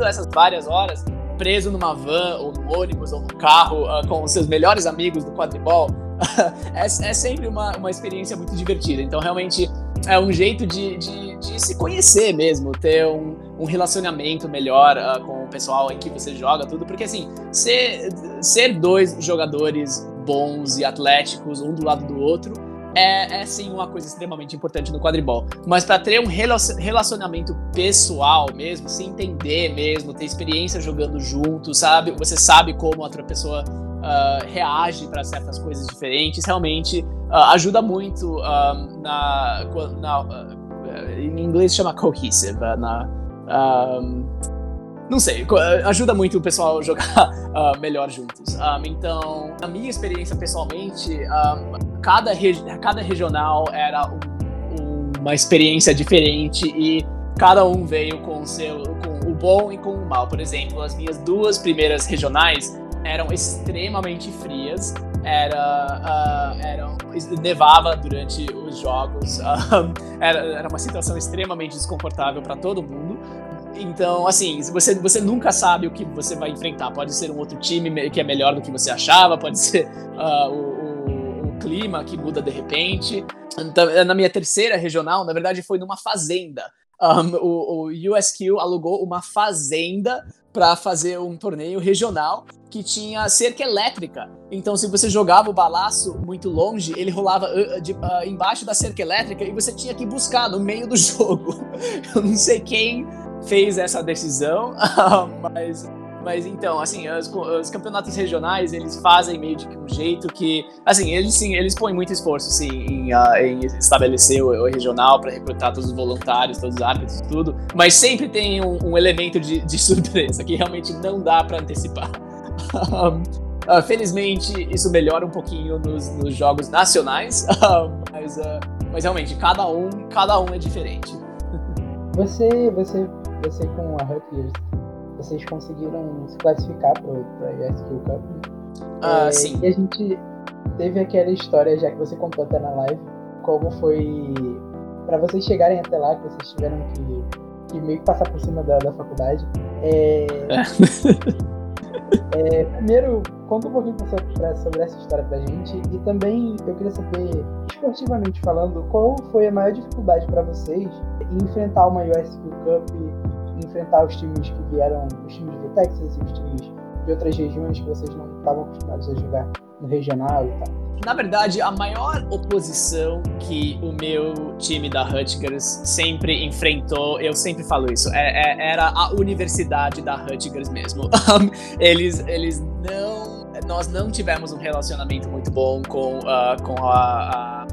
essas várias horas, preso numa van, ou no ônibus, ou no carro, uh, com os seus melhores amigos do quadribol, é, é, sempre uma, uma experiência muito divertida. Então, realmente, é um jeito de, de, de se conhecer mesmo, ter um, um relacionamento melhor uh, com o pessoal em que você joga, tudo. Porque, assim, ser, ser dois jogadores bons e atléticos, um do lado do outro, é, é, sim uma coisa extremamente importante no quadribol. Mas para ter um relacionamento pessoal mesmo, se entender mesmo, ter experiência jogando junto, sabe? Você sabe como outra pessoa uh, reage para certas coisas diferentes, realmente uh, ajuda muito uh, na, na em inglês chama cohesive, na não sei, ajuda muito o pessoal a jogar uh, melhor juntos. Um, então, na minha experiência pessoalmente, um, cada, regi cada regional era um, uma experiência diferente e cada um veio com o seu, com o bom e com o mal. Por exemplo, as minhas duas primeiras regionais eram extremamente frias, era, uh, era nevava durante os jogos, uh, era, era uma situação extremamente desconfortável para todo mundo. Então, assim, você, você nunca sabe o que você vai enfrentar. Pode ser um outro time que é melhor do que você achava, pode ser uh, o, o, o, clima que muda de repente. Então, na minha terceira regional, na verdade, foi numa fazenda. Um, o, o USQ alugou uma fazenda para fazer um torneio regional que tinha cerca elétrica. Então, se você jogava o balaço muito longe, ele rolava uh, de, uh, embaixo da cerca elétrica e você tinha que buscar no meio do jogo. Eu não sei quem fez essa decisão, mas mas então, assim, os, os, campeonatos regionais, eles fazem meio de um jeito que, assim, eles sim, eles põem muito esforço, sim, em, uh, em estabelecer o, o regional para recrutar todos os voluntários, todos os árbitros, tudo, mas sempre tem um, um elemento de, de, surpresa que realmente não dá para antecipar. uh, felizmente, isso melhora um pouquinho nos, nos jogos nacionais, uh, mas, mas realmente, cada um, cada um é diferente. Você, você, você com a Rutgers vocês conseguiram se classificar para a USQ Cup. Ah, é, sim. E a gente teve aquela história, já que você contou até na live, como foi para vocês chegarem até lá, que vocês tiveram que, que meio que passar por cima da, da faculdade. É, é, primeiro, conta um pouquinho pra, sobre essa história pra gente e também eu queria saber, esportivamente falando, qual foi a maior dificuldade para vocês em enfrentar uma USQ Cup enfrentar os times que vieram, os times do Texas e os times de outras regiões que vocês não estavam acostumados a jogar no regional e tal? Na verdade, a maior oposição que o meu time da Rutgers sempre enfrentou, eu sempre falo isso, é, é, era a universidade da Rutgers mesmo. eles, eles não. Nós não tivemos um relacionamento muito bom com, uh, com a, a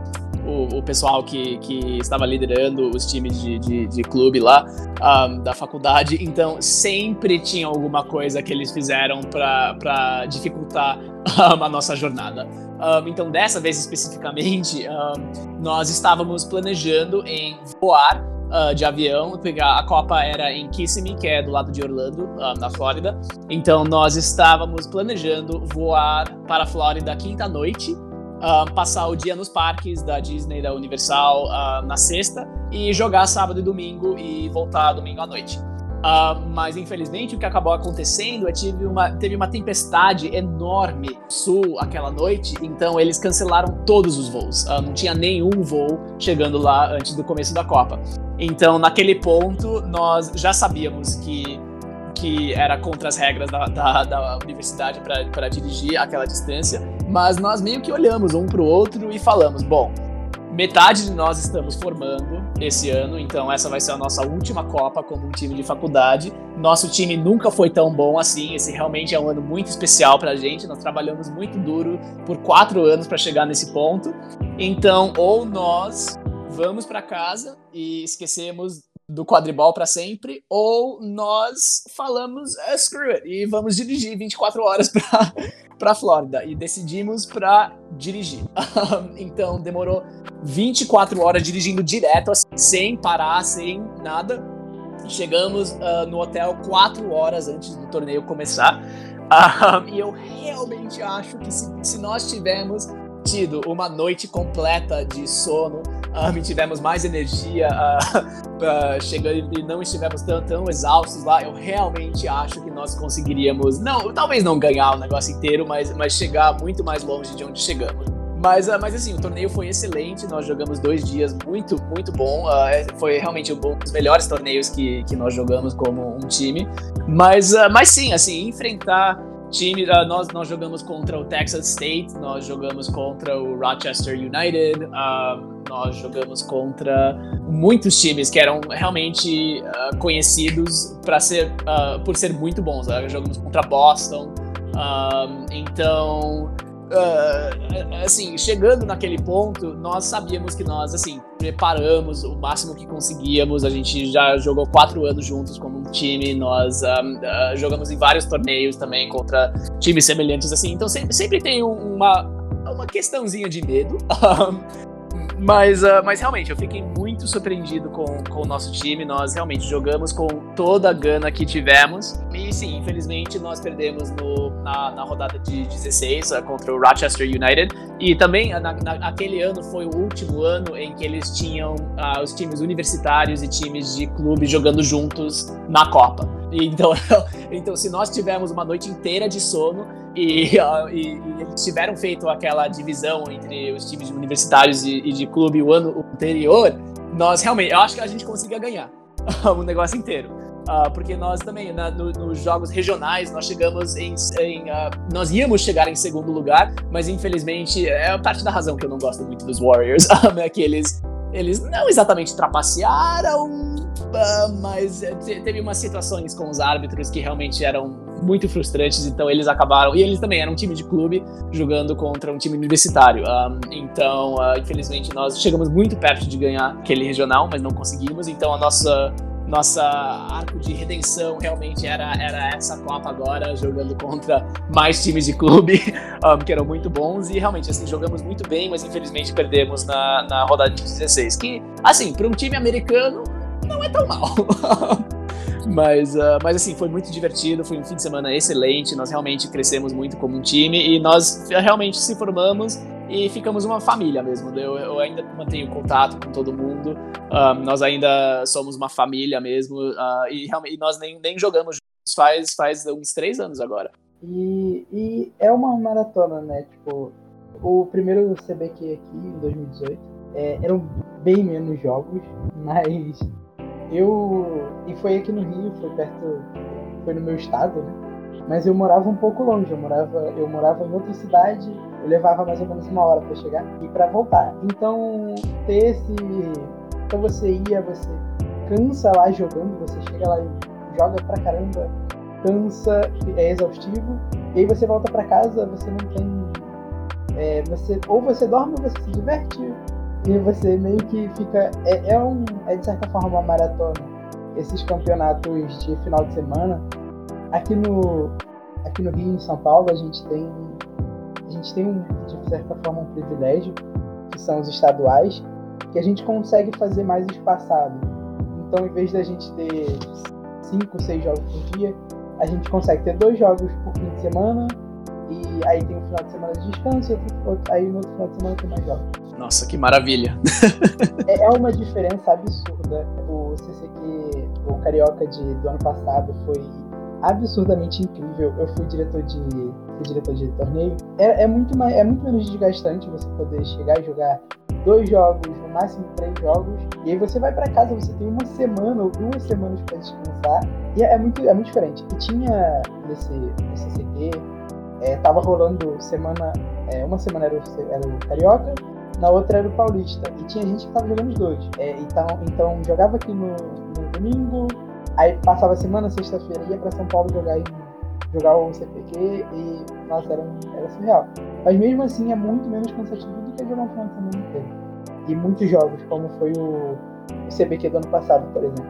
o, o, pessoal que, que estava liderando os times de, de, de clube lá um, da faculdade, então sempre tinha alguma coisa que eles fizeram para dificultar um, a nossa jornada. Um, então, dessa vez especificamente, um, nós estávamos planejando em voar uh, de avião, pegar a Copa era em Kissimmee, que é do lado de Orlando, na Flórida. Então, nós estávamos planejando voar para a Flórida quinta noite, uh, passar o dia nos parques da Disney, da Universal, na sexta e jogar sábado e domingo e voltar domingo à noite. Uh, mas infelizmente o que acabou acontecendo é que uma, teve uma tempestade enorme no sul aquela noite, então eles cancelaram todos os voos. Uh, não tinha nenhum voo chegando lá antes do começo da Copa. Então, naquele ponto, nós já sabíamos que, que era contra as regras da, da, da universidade para dirigir aquela distância, mas nós meio que olhamos um para o outro e falamos: bom, Metade de nós estamos formando esse ano, então essa vai ser a nossa última Copa como um time de faculdade. Nosso time nunca foi tão bom assim, esse realmente é um ano muito especial pra gente. Nós trabalhamos muito duro por quatro anos para chegar nesse ponto. Então, ou nós vamos para casa e esquecemos do quadribol para sempre, ou nós falamos ah, screw it e vamos dirigir 24 horas para Flórida e decidimos para dirigir. então demorou 24 horas dirigindo direto, assim, sem parar, sem nada. Chegamos uh, no hotel 4 horas antes do torneio começar. Uh, e eu realmente acho que se, se nós tivermos tido uma noite completa de sono, e tivemos mais energia, uh, uh, chegando e não estivemos tão, tão exaustos lá, eu realmente acho que nós conseguiríamos, não, talvez não ganhar o negócio inteiro, mas, mas chegar muito mais longe de onde chegamos. Mas, uh, mas assim, o torneio foi excelente, nós jogamos dois dias muito, muito bom. Uh, foi realmente um dos melhores torneios que, que nós jogamos como um time. Mas, mas sim, assim, enfrentar time, uh, nós, nós jogamos contra o Texas State, nós jogamos contra o Rochester United, uh, nós jogamos contra muitos times que eram realmente uh, conhecidos para ser, por ser muito bons. Jogamos contra Boston, então uh, assim, chegando naquele ponto, nós sabíamos que nós, assim, preparamos o máximo que conseguíamos. A gente já jogou quatro anos juntos como um time, nós uh, jogamos em vários torneios também contra times semelhantes, assim. Então sempre, sempre tem uma, uma questãozinha de medo. Mas, uh, mas realmente, eu fiquei muito surpreendido com, com o nosso time. Nós realmente jogamos com toda a gana que tivemos. E sim, infelizmente, nós perdemos no, na, na rodada de 16 uh, contra o Rochester United. E também, uh, na, na, aquele ano foi o último ano em que eles tinham uh, os times universitários e times de clube jogando juntos na Copa. Então, então, se nós tivermos uma noite inteira de sono, e, e, e, eles tiveram feito aquela divisão entre os times universitários e, e de clube o ano anterior, nós realmente, eu acho que a gente conseguia ganhar o negócio inteiro. Uh, porque nós também, na, no, nos jogos regionais, nós chegamos em. em uh, nós íamos chegar em segundo lugar, mas infelizmente é parte da razão que eu não gosto muito dos Warriors, é que eles eles não exatamente trapacearam, uh, mas teve umas situações com os árbitros que realmente eram muito frustrantes, então eles acabaram. E eles também eram um time de clube jogando contra um time universitário. Um, então, uh, infelizmente, nós chegamos muito perto de ganhar aquele regional, mas não conseguimos. Então, a nossa nossa arco de redenção realmente era, era essa Copa agora, jogando contra mais times de clube, um, que eram muito bons, e realmente, assim, jogamos muito bem, mas infelizmente perdemos na, na rodada de 16, que, assim, para um time americano, não é tão mal. mas, uh, mas, assim, foi muito divertido, foi um fim de semana excelente, nós realmente crescemos muito como um time, e nós realmente se formamos e ficamos uma família mesmo. Eu, eu ainda mantenho contato com todo mundo. Um, nós ainda somos uma família mesmo. Uh, e, e, nós nem, nem jogamos juntos faz, faz uns três anos agora. E, e é uma maratona, né? Tipo, o primeiro CBQ aqui em 2018 é, eram bem menos jogos, mas eu. E foi aqui no Rio, foi perto. Foi no meu estado, né? Mas eu morava um pouco longe, eu morava, eu morava em outra cidade eu levava mais ou menos uma hora para chegar e para voltar. Então, ter esse. Então você ia, você cansa lá jogando, você chega lá e joga pra caramba, cansa, é exaustivo, e aí você volta para casa, você não tem. É, você, ou você dorme ou você se diverte, e você meio que fica. É, é, um, é de certa forma uma maratona. Esses campeonatos de final de semana. Aqui no, aqui no Rio, em São Paulo, a gente tem gente tem, um, de certa forma, um privilégio, que são os estaduais, que a gente consegue fazer mais espaçado. Então, em vez da gente ter cinco, seis jogos por dia, a gente consegue ter dois jogos por fim de semana, e aí tem um final de semana de descanso, e outro, aí no outro final de semana tem mais jogos. Nossa, que maravilha! é, é uma diferença absurda. O CCQ, o Carioca de, do ano passado, foi absurdamente incrível. Eu fui diretor de fui diretor de torneio. É, é, muito mais, é muito menos desgastante você poder chegar e jogar dois jogos, no máximo três jogos, e aí você vai para casa, você tem uma semana ou duas semanas para descansar. E é, é, muito, é muito diferente. E tinha nesse, nesse CT, é, tava rolando semana. É, uma semana era o, era o Carioca, na outra era o Paulista. E tinha gente que tava jogando os dois. É, então, então jogava aqui no, no domingo, Aí passava a semana, sexta-feira, ia pra São Paulo jogar, jogar o CPQ e, nossa, era, era surreal. Mas mesmo assim é muito menos cansativo do que jogar um final de semana inteiro. E muitos jogos, como foi o, o do ano passado, por exemplo,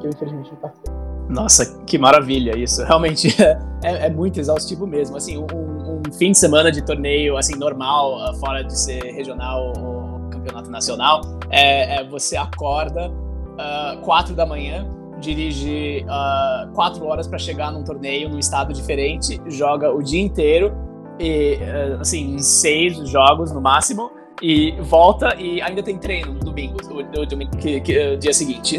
que eu infelizmente não participei. Nossa, que maravilha isso. Realmente é, é muito exaustivo mesmo. Assim, um, um, fim de semana de torneio assim normal, ah, fora de ser regional ou campeonato nacional, é, é você acorda uh, quatro da manhã dirige uh, quatro horas para chegar num torneio num estado diferente, joga o dia inteiro e uh, assim seis jogos no máximo e volta e ainda tem treino no domingo, o, domingo que, que, o dia seguinte.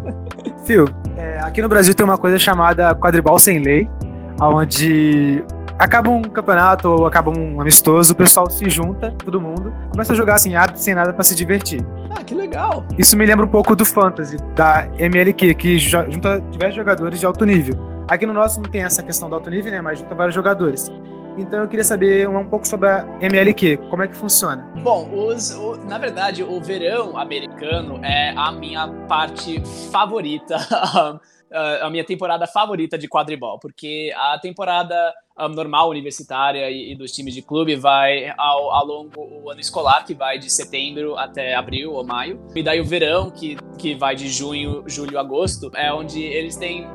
Phil, é, aqui no Brasil tem uma coisa chamada quadribol sem lei, onde acaba um campeonato ou acaba um amistoso, o pessoal se junta, todo mundo, começa a jogar assim, sem nada para se divertir. Ah, que legal. Isso me lembra um pouco do Fantasy, da MLQ, que junta diversos jogadores de alto nível. Aqui no nosso não tem essa questão do alto nível, né? Mas junta vários jogadores. Então eu queria saber um, um pouco sobre a MLQ, como é que funciona? Bom, os, o, na verdade, o verão americano é a minha parte favorita, a minha temporada favorita de quadribol, porque a temporada um, normal universitária e, e, dos times de clube vai ao, ao longo do ano escolar, que vai de setembro até abril ou maio. E daí o verão, que, que vai de junho, julho, agosto, é onde eles têm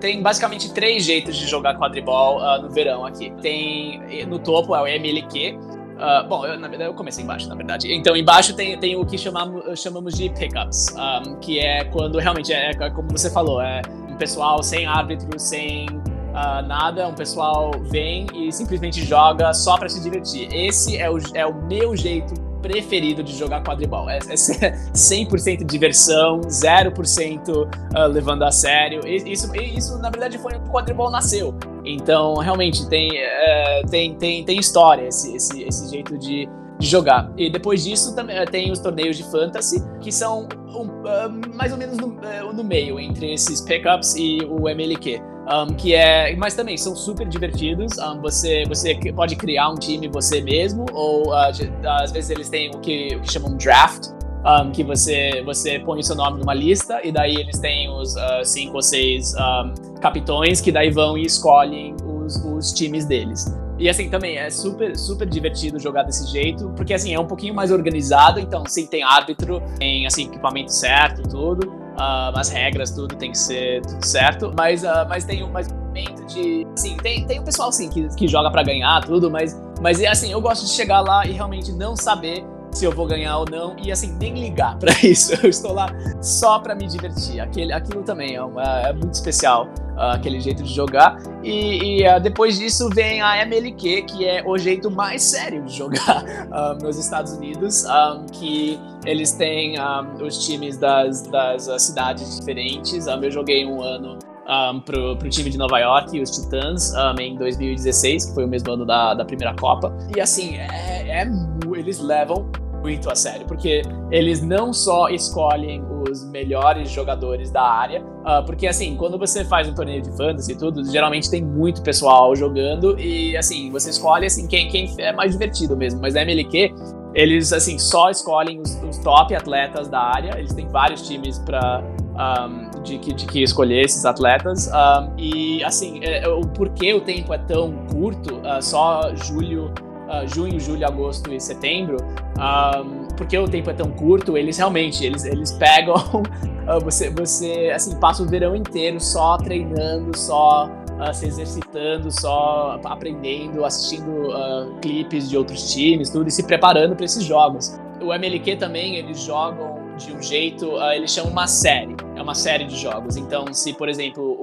tem basicamente três jeitos de jogar quadribol uh, no verão aqui. Tem no topo é o MLQ. Uh, ah, bom, eu, na verdade eu comecei embaixo, na verdade. Então embaixo tem, tem o que chamamos, chamamos de pickups, um, que é quando realmente é, é como você falou, é um pessoal sem árbitro, sem uh, nada, um pessoal vem e simplesmente joga só para se divertir. Esse é o, é o meu jeito preferido de jogar quadribol. É, é 100% diversão, 0% uh, levando a sério. Isso, isso, na verdade, foi o quadribol nasceu. Então, realmente, tem, uh, tem, tem, tem história esse, esse, esse jeito de, de jogar. E depois disso também eh, tem os torneios de fantasy, que são um, uh, mais ou menos no, uh, no, meio entre esses pickups e o MLQ. Um, que é, mas também são super divertidos. Um, você, você pode criar um time você mesmo, ou uh, às vezes eles têm o que, o que chamam draft, um, que você, você põe o seu nome numa lista e daí eles têm os uh, cinco ou seis capitões que daí vão e escolhem os, os times deles. E assim, também é super, super divertido jogar desse jeito, porque assim, é um pouquinho mais organizado, então sim, tem árbitro, tem assim, equipamento certo, tudo. Uh, as regras, tudo tem que ser tudo certo, mas, uh, mas tem um mais momento de. Assim, tem, tem o pessoal assim que, que joga para ganhar, tudo, mas, mas é assim, eu gosto de chegar lá e realmente não saber se eu vou ganhar ou não e assim nem ligar para isso. Eu estou lá só para me divertir. Aquele, aquilo também é, uma, é muito especial, aquele jeito de jogar. E, e uh, depois disso vem a MLQ, que é o jeito mais sério de jogar uh, nos Estados Unidos, um, que eles têm os times das, das cidades diferentes. eu joguei um ano um, pro, pro time de Nova York, os Titãs, um, em 2016, que foi o mesmo ano da, da primeira Copa. E assim, é, é, eles levam muito a sério, porque eles não só escolhem os melhores jogadores da área, uh, porque assim, quando você faz um torneio de fantasy e tudo, geralmente tem muito pessoal jogando e assim, você escolhe assim quem, quem é mais divertido mesmo, mas na MLQ eles assim só escolhem os, os top atletas da área, eles têm vários times para um, de, que, de que escolher esses atletas. Um, e assim, é, é, o porquê o tempo é tão curto, uh, só julho uh, junho, julho, agosto e setembro, um, porque o tempo é tão curto, eles realmente, eles, eles pegam, uh, você, você, assim, passa o verão inteiro só treinando, só uh, se exercitando, só aprendendo, assistindo clipes de outros times, tudo, e se preparando para esses jogos. O MLQ também, eles jogam de um jeito, eles chamam uma série, é uma série de jogos. Então, se, por exemplo,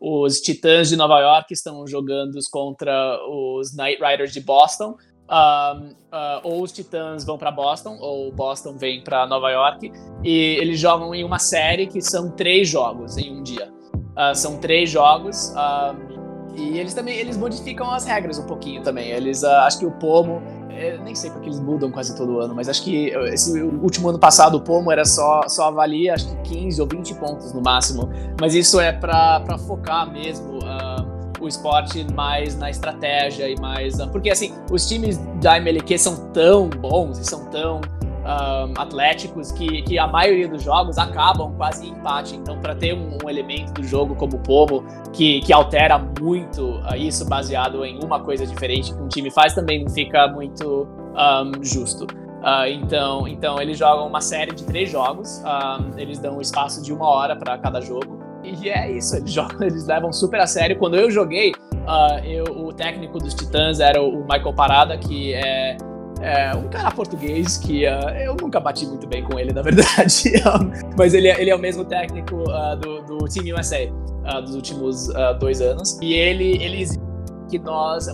os Titãs de Nova York estão jogando contra os Knight Riders de Boston. Um, uh, ou os Titãs vão para Boston, ou Boston vem para Nova York, e eles jogam em uma série que são três jogos em um dia. Uh, são três jogos, um, e eles também eles modificam as regras um pouquinho também. Eles, uh, acho que o Pomo eu nem sei porque eles mudam quase todo ano, mas acho que esse último ano passado o Pomo era só, só avalia acho que 15 ou 20 pontos no máximo. Mas isso é para focar mesmo uh, o esporte mais na estratégia e mais. Porque assim, os times da MLQ são tão bons e são tão um, atléticos que, que a maioria dos jogos acabam quase em empate. Então, para ter um, um, elemento do jogo como o Pomo, que, que altera muito uh, isso baseado em uma coisa diferente que um time faz, também não fica muito um, justo. Uh, então, então, eles jogam uma série de três jogos, eles dão um espaço de uma hora para cada jogo. E é isso, eles jogam, eles levam super a sério. Quando eu joguei, uh, eu, o técnico dos Titãs era o Michael Parada, que é é, um cara português que uh, eu nunca bati muito bem com ele, na verdade. mas ele, é, ele é o mesmo técnico uh, do, do Team USA uh, dos últimos dois anos. E ele, ele que nós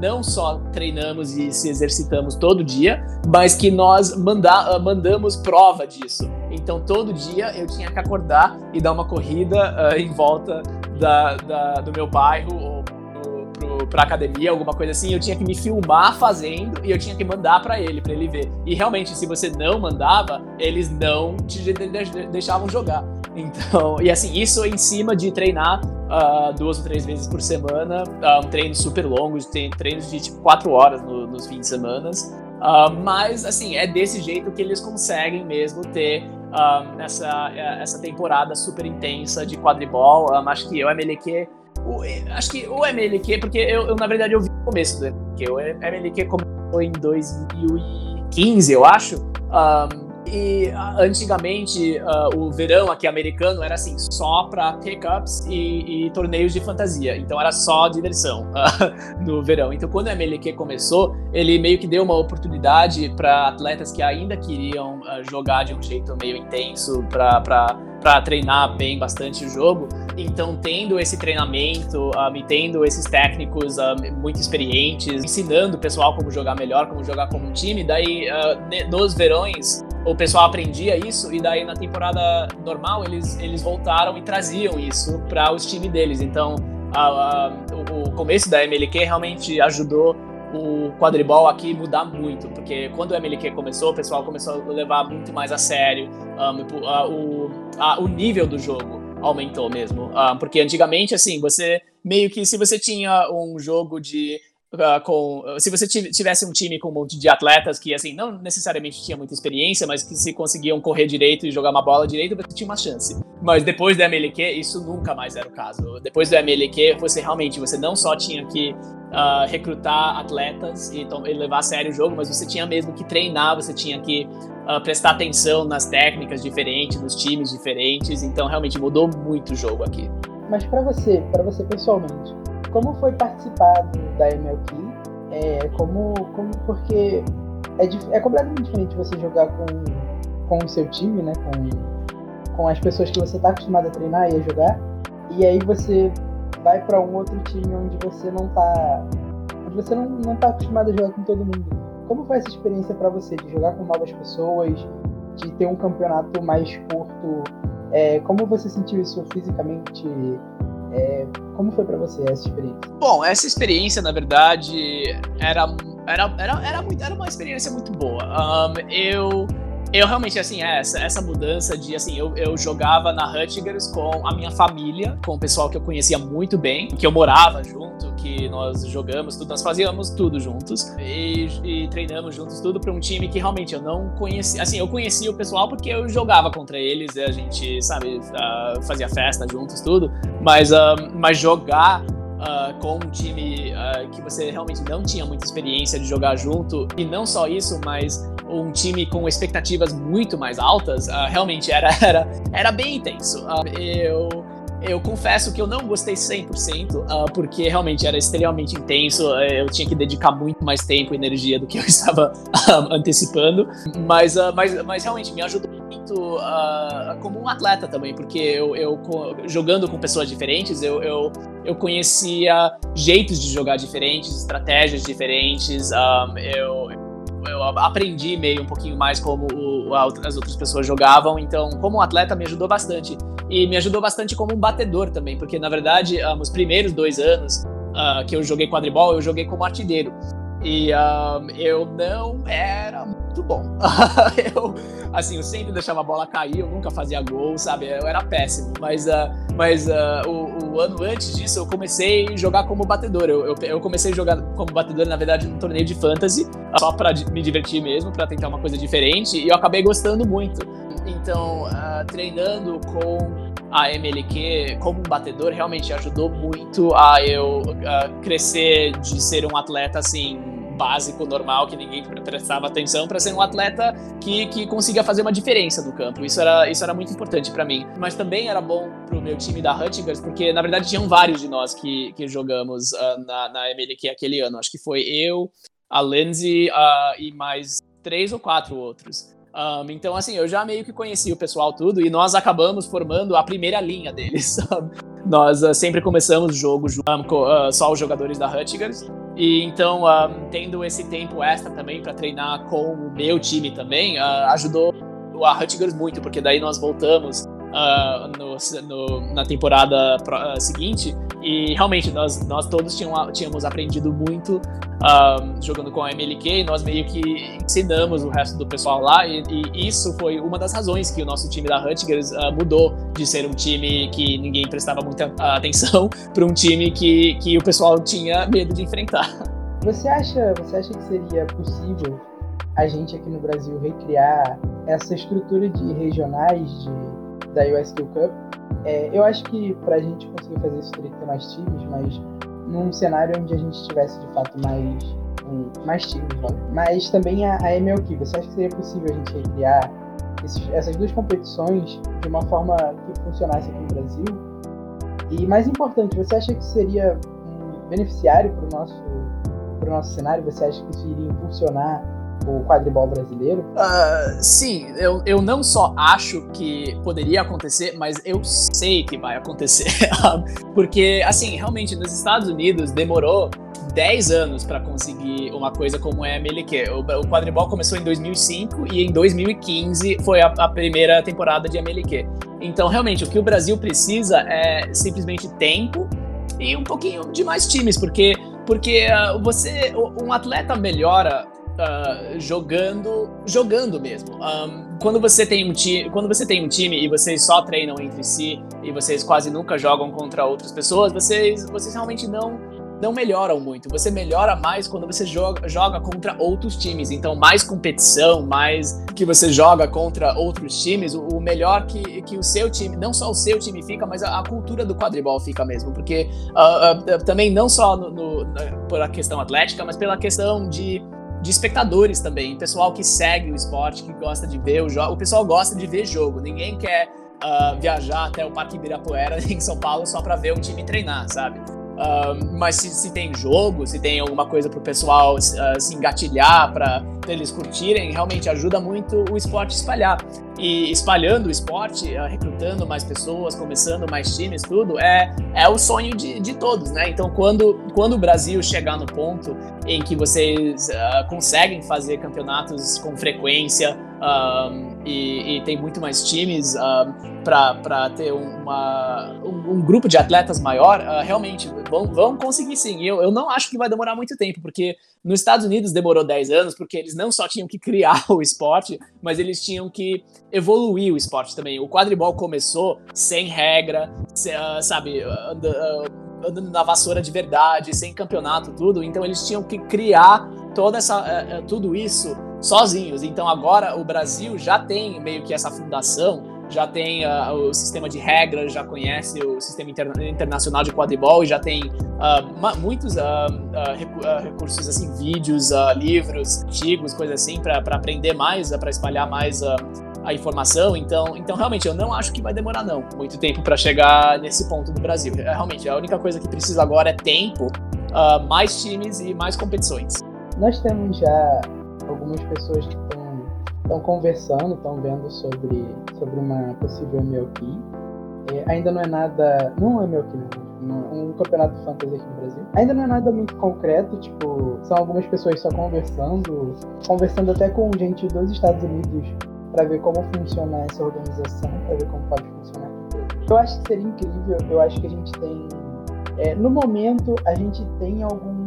não só treinamos e se exercitamos todo dia, mas que nós manda, mandamos prova disso. Então todo dia eu tinha que acordar e dar uma corrida em volta da, da, do meu bairro pra academia, alguma coisa assim, eu tinha que me filmar fazendo e eu tinha que mandar para ele, para ele ver. E realmente, se você não mandava, eles não te deixavam jogar. Então, e assim, isso em cima de treinar uh, duas ou três vezes por semana, uh, um treino super longo, treinos de tipo quatro horas no, nos fins de semana. Uh, mas, assim, é desse jeito que eles conseguem mesmo ter essa, essa temporada super intensa de quadribol. Um, acho que o MLQ o, acho que o MLQ, porque eu, eu, na verdade eu vi o começo do MLQ. O MLQ começou em 2015, eu acho. Um, e uh, antigamente uh, o verão aqui americano era assim só para pickups e, e torneios de fantasia, então era só diversão uh, no verão. Então quando o MLQ começou, ele meio que deu uma oportunidade para atletas que ainda queriam jogar de um jeito meio intenso para treinar bem bastante o jogo. Então tendo esse treinamento, um, e tendo esses técnicos muito experientes, ensinando o pessoal como jogar melhor, como jogar como um time, daí nos verões o pessoal aprendia isso e daí na temporada normal eles, eles voltaram e traziam isso para os times deles. Então a, a, o, começo da MLQ realmente ajudou o quadribol aqui mudar muito, porque quando o MLQ começou, o pessoal começou a levar muito mais a sério um, a, o, o nível do jogo aumentou mesmo, porque antigamente assim você meio que se você tinha um jogo de Uh, com se você tivesse um time com um monte de atletas que assim não necessariamente tinha muita experiência, mas que se conseguiam correr direito e jogar uma bola direito, você tinha uma chance. Mas depois do MLQ isso nunca mais era o caso. Depois do MLQ você realmente você não só tinha que uh, recrutar atletas e, e, levar a sério o jogo, mas você tinha mesmo que treinar, você tinha que uh, prestar atenção nas técnicas diferentes, nos times diferentes. Então realmente mudou muito o jogo aqui. Mas para você, para você pessoalmente como foi participar da MLK, é, como, como porque é, é completamente diferente você jogar com, com o seu time, né, com, com as pessoas que você está acostumado a treinar e a jogar, e aí você vai para um outro time onde você não está onde você não, não tá acostumado a jogar com todo mundo. Como foi essa experiência para você de jogar com novas pessoas, de ter um campeonato mais curto? É, como você sentiu isso fisicamente? É, como foi para você essa experiência? Bom, essa experiência, na verdade, era era, era, era, muito, era uma experiência muito boa. Um, eu eu realmente, assim, é, essa, essa mudança de, assim, eu, eu jogava na Hutchigers com a minha família, com o pessoal que eu conhecia muito bem, que eu morava junto, que nós jogamos tudo, nós fazíamos tudo juntos e, e treinamos juntos tudo para um time que realmente eu não conhecia, assim, eu conhecia o pessoal porque eu jogava contra eles, a gente, sabe, uh, fazia festa juntos, tudo, mas, uh, mas jogar Uh, com um time uh, que você realmente não tinha muita experiência de jogar junto, e não só isso, mas um time com expectativas muito mais altas, uh, realmente era, era, era bem intenso. eu eu confesso que eu não gostei 100%, uh, porque realmente era extremamente intenso, eh, eu tinha que dedicar muito mais tempo e energia do que eu estava antecipando, mas, mas, mas realmente me ajudou muito como um atleta também, porque eu, eu jogando com pessoas diferentes, eu, eu, eu conhecia jeitos de jogar diferentes, estratégias diferentes, um, eu eu aprendi meio um pouquinho mais como o, as outras pessoas jogavam, então como atleta me ajudou bastante. E me ajudou bastante como um batedor também, porque na verdade, um, os primeiros dois anos uh, que eu joguei quadribol, eu joguei como artilheiro. E um, eu não era muito bom. eu, assim, eu sempre deixava a bola cair, eu nunca fazia gol, sabe? Eu era péssimo. Mas, uh, mas uh, o, o, ano antes disso, eu comecei a jogar como batedor. Eu, eu, eu, comecei a jogar como batedor, na verdade, num torneio de fantasy, só para me divertir mesmo, para tentar uma coisa diferente. E eu acabei gostando muito. Então, uh, treinando com a MLQ como um batedor realmente ajudou muito a eu crescer de ser um atleta assim básico, normal, que ninguém prestava atenção, para ser um atleta que, que consiga fazer uma diferença no campo. Isso era, isso era muito importante para mim. Mas também era bom pro meu time da Hutchingers, porque na verdade tinham vários de nós que, que jogamos uh, na, na MLQ aquele ano. Acho que foi eu, a Lindsay uh, e mais três ou quatro outros. Um, então, assim, eu já meio que conheci o pessoal tudo e nós acabamos formando a primeira linha deles. nós uh, sempre começamos o jogo um, uh, só os jogadores da Hutchigers. E então, um, tendo esse tempo extra também para treinar com o meu time também, uh, ajudou a Hutchigers muito, porque daí nós voltamos no, no, na temporada seguinte. E realmente, nós, nós todos tínhamos, tínhamos aprendido muito um, jogando com a MLK, nós meio que ensinamos o resto do pessoal lá, e, e isso foi uma das razões que o nosso time da Hutchgers uh, mudou de ser um time que ninguém prestava muita atenção para um time que, que o pessoal tinha medo de enfrentar. Você acha, você acha que seria possível a gente aqui no Brasil recriar essa estrutura de regionais de, da USQ Cup é, eu acho que para a gente conseguir fazer isso teria que ter mais times, mas num cenário onde a gente tivesse de fato mais, um, mais times. Mas também a, a MLQ, você acha que seria possível a gente recriar esses, essas duas competições de uma forma que funcionasse aqui no Brasil? E mais importante, você acha que seria um beneficiário para o nosso, nosso cenário? Você acha que isso iria impulsionar o quadribol brasileiro? Uh, sim, eu, eu não só acho que poderia acontecer, mas eu sei que vai acontecer. Porque, assim, realmente, nos Estados Unidos demorou 10 anos para conseguir uma coisa como é a MLQ. O, o quadribol começou em 2005 e em 2015 foi a, a primeira temporada de MLQ. Então, realmente, o que o Brasil precisa é simplesmente tempo e um pouquinho de mais times, porque porque uh, você um atleta melhora uh, jogando, jogando mesmo. Um, quando você tem um time, quando você tem um time e vocês só treinam entre si e vocês quase nunca jogam contra outras pessoas, vocês, vocês realmente não não melhoram muito. Você melhora mais quando você joga, joga contra outros times. Então, mais competição, mais que você joga contra outros times, o, o melhor que, que o seu time, não só o seu time fica, mas a, a cultura do quadribol fica mesmo. Porque uh, uh, também não só no, no, por questão atlética, mas pela questão de de espectadores também, pessoal que segue o esporte, que gosta de ver o jogo. O pessoal gosta de ver jogo. Ninguém quer uh, viajar até o Parque Ibirapuera em São Paulo só para ver um time treinar, sabe? Mas se, se, tem jogo, se tem alguma coisa para o pessoal uh, se engatilhar, para eles curtirem, realmente ajuda muito o esporte espalhar. E espalhando o esporte, uh, recrutando mais pessoas, começando mais times, tudo, é, é o sonho de, de todos, né? Então, quando, quando o Brasil chegar no ponto em que vocês uh, conseguem fazer campeonatos com frequência, um, e, e, tem muito mais times um, para ter uma, um, um, grupo de atletas maior, uh, realmente vão, vão conseguir sim. Eu, eu não acho que vai demorar muito tempo, porque nos Estados Unidos demorou 10 anos, porque eles não só tinham que criar o esporte, mas eles tinham que evoluir o esporte também. O quadribol começou sem regra, uh, sabe, uh, andando na vassoura de verdade, sem campeonato, tudo. Então eles tinham que criar toda essa, uh, tudo isso sozinhos. Então agora o Brasil já tem meio que essa fundação, já tem uh, o sistema de regras, já conhece o sistema interna internacional de quadribol e já tem uh, muitos recursos assim, vídeos, livros antigos, coisas assim, para aprender mais, para espalhar mais a informação. Então, então realmente eu não acho que vai demorar não muito tempo para chegar nesse ponto do Brasil. É, realmente a única coisa que precisa agora é tempo, uh, mais times e mais competições. Nós temos já algumas pessoas que estão conversando, estão vendo sobre, sobre uma possível MLP. É, ainda não é nada. Não é MLP, não, um campeonato de fantasy aqui no Brasil. Ainda não é nada muito concreto, tipo, são algumas pessoas só conversando, conversando até com gente dos Estados Unidos para ver como funciona essa organização, para ver como pode funcionar. Eu acho que seria incrível, eu acho que a gente tem. É, no momento, a gente tem algum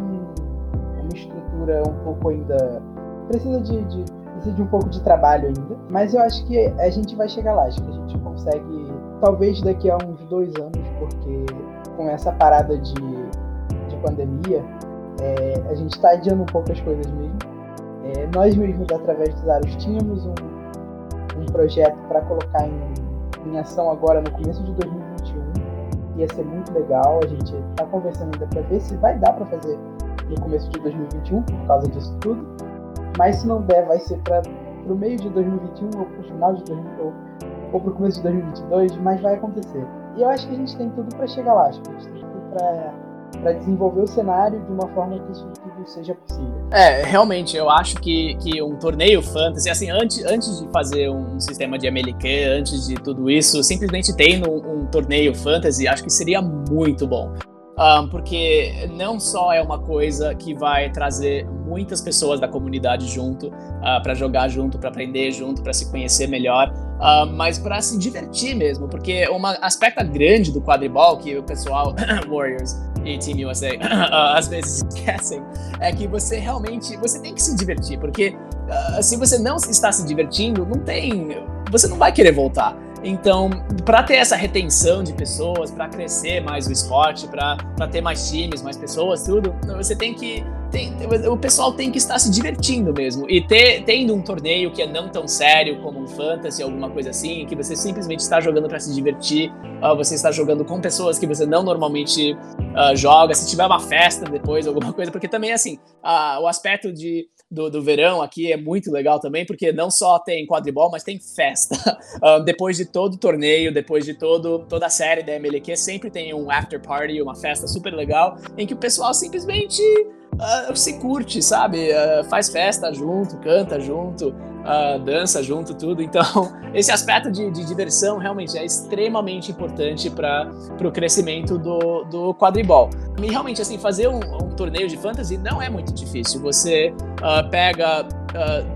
uma estrutura um pouco ainda. Precisa de, de, precisa de um pouco de trabalho ainda, mas eu acho que a gente vai chegar lá, acho que a gente consegue, talvez daqui a uns dois anos, porque com essa parada de, de pandemia, é, a gente está adiando um pouco as coisas mesmo. É, nós mesmos, através dos Aros, tínhamos um, um projeto para colocar em, em ação agora no começo de 2021. Ia ser muito legal. A gente está conversando ainda para ver se vai dar para fazer no começo de 2021 por causa disso tudo. Mas se não der, vai ser para o meio de 2021 ou para o final de 2021 ou, para o começo de 2022, mas vai acontecer. E eu acho que a gente tem tudo para chegar lá. Acho que a gente tem tudo para desenvolver o cenário de uma forma que isso tudo seja possível. É, realmente, eu acho que, que um torneio fantasy, assim, antes, antes de fazer um sistema de MLQ, antes de tudo isso, simplesmente tendo um, um torneio fantasy, acho que seria muito bom. Um, porque não só é uma coisa que vai trazer muitas pessoas da comunidade junto, uh, ah, para jogar junto, para aprender junto, para se conhecer melhor, uh, mas para se divertir mesmo, porque um aspecto grande do quadribol que o pessoal Warriors e Team USA uh, às vezes esquecem é que você realmente você tem que se divertir, porque se você não está se divertindo, não tem, você não vai querer voltar. Então, para ter essa retenção de pessoas, para crescer mais o esporte, para ter mais times, mais pessoas, tudo, você tem que. Tem, o pessoal tem que estar se divertindo mesmo. E ter, tendo um torneio que é não tão sério como um fantasy, alguma coisa assim, que você simplesmente está jogando para se divertir, uh, você está jogando com pessoas que você não normalmente uh, joga, se tiver uma festa depois, alguma coisa, porque também, assim, uh, o aspecto de do, do verão aqui é muito legal também, porque não só tem quadribol, mas tem festa. Uh, depois de todo o torneio, depois de todo, toda a série da MLQ, sempre tem um after party, uma festa super legal, em que o pessoal simplesmente uh, se curte, sabe? Uh, faz festa junto, canta junto, uh, dança junto, tudo. Então, esse aspecto de, de diversão realmente é extremamente importante para o crescimento do, do quadribol. E realmente, assim, fazer um, um torneio de fantasy não é muito difícil. Você pega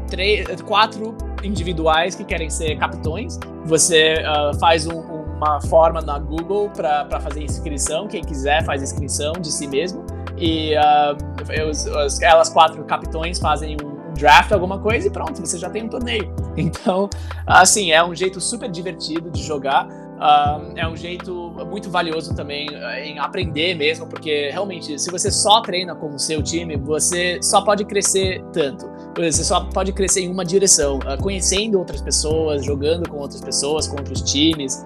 três, quatro individuais que querem ser capitões, você faz um, uma forma na Google para fazer inscrição. Quem quiser faz inscrição de si mesmo e uh, elas quatro capitões fazem um draft, alguma coisa, e pronto, você já tem um torneio. Então, assim, é um jeito super divertido de jogar. Uh, é um jeito muito valioso também uh, em aprender mesmo, porque realmente, se você só treina com o seu time, você só pode crescer tanto. Você só pode crescer em uma direção, uh, conhecendo outras pessoas, jogando com outras pessoas, com outros times.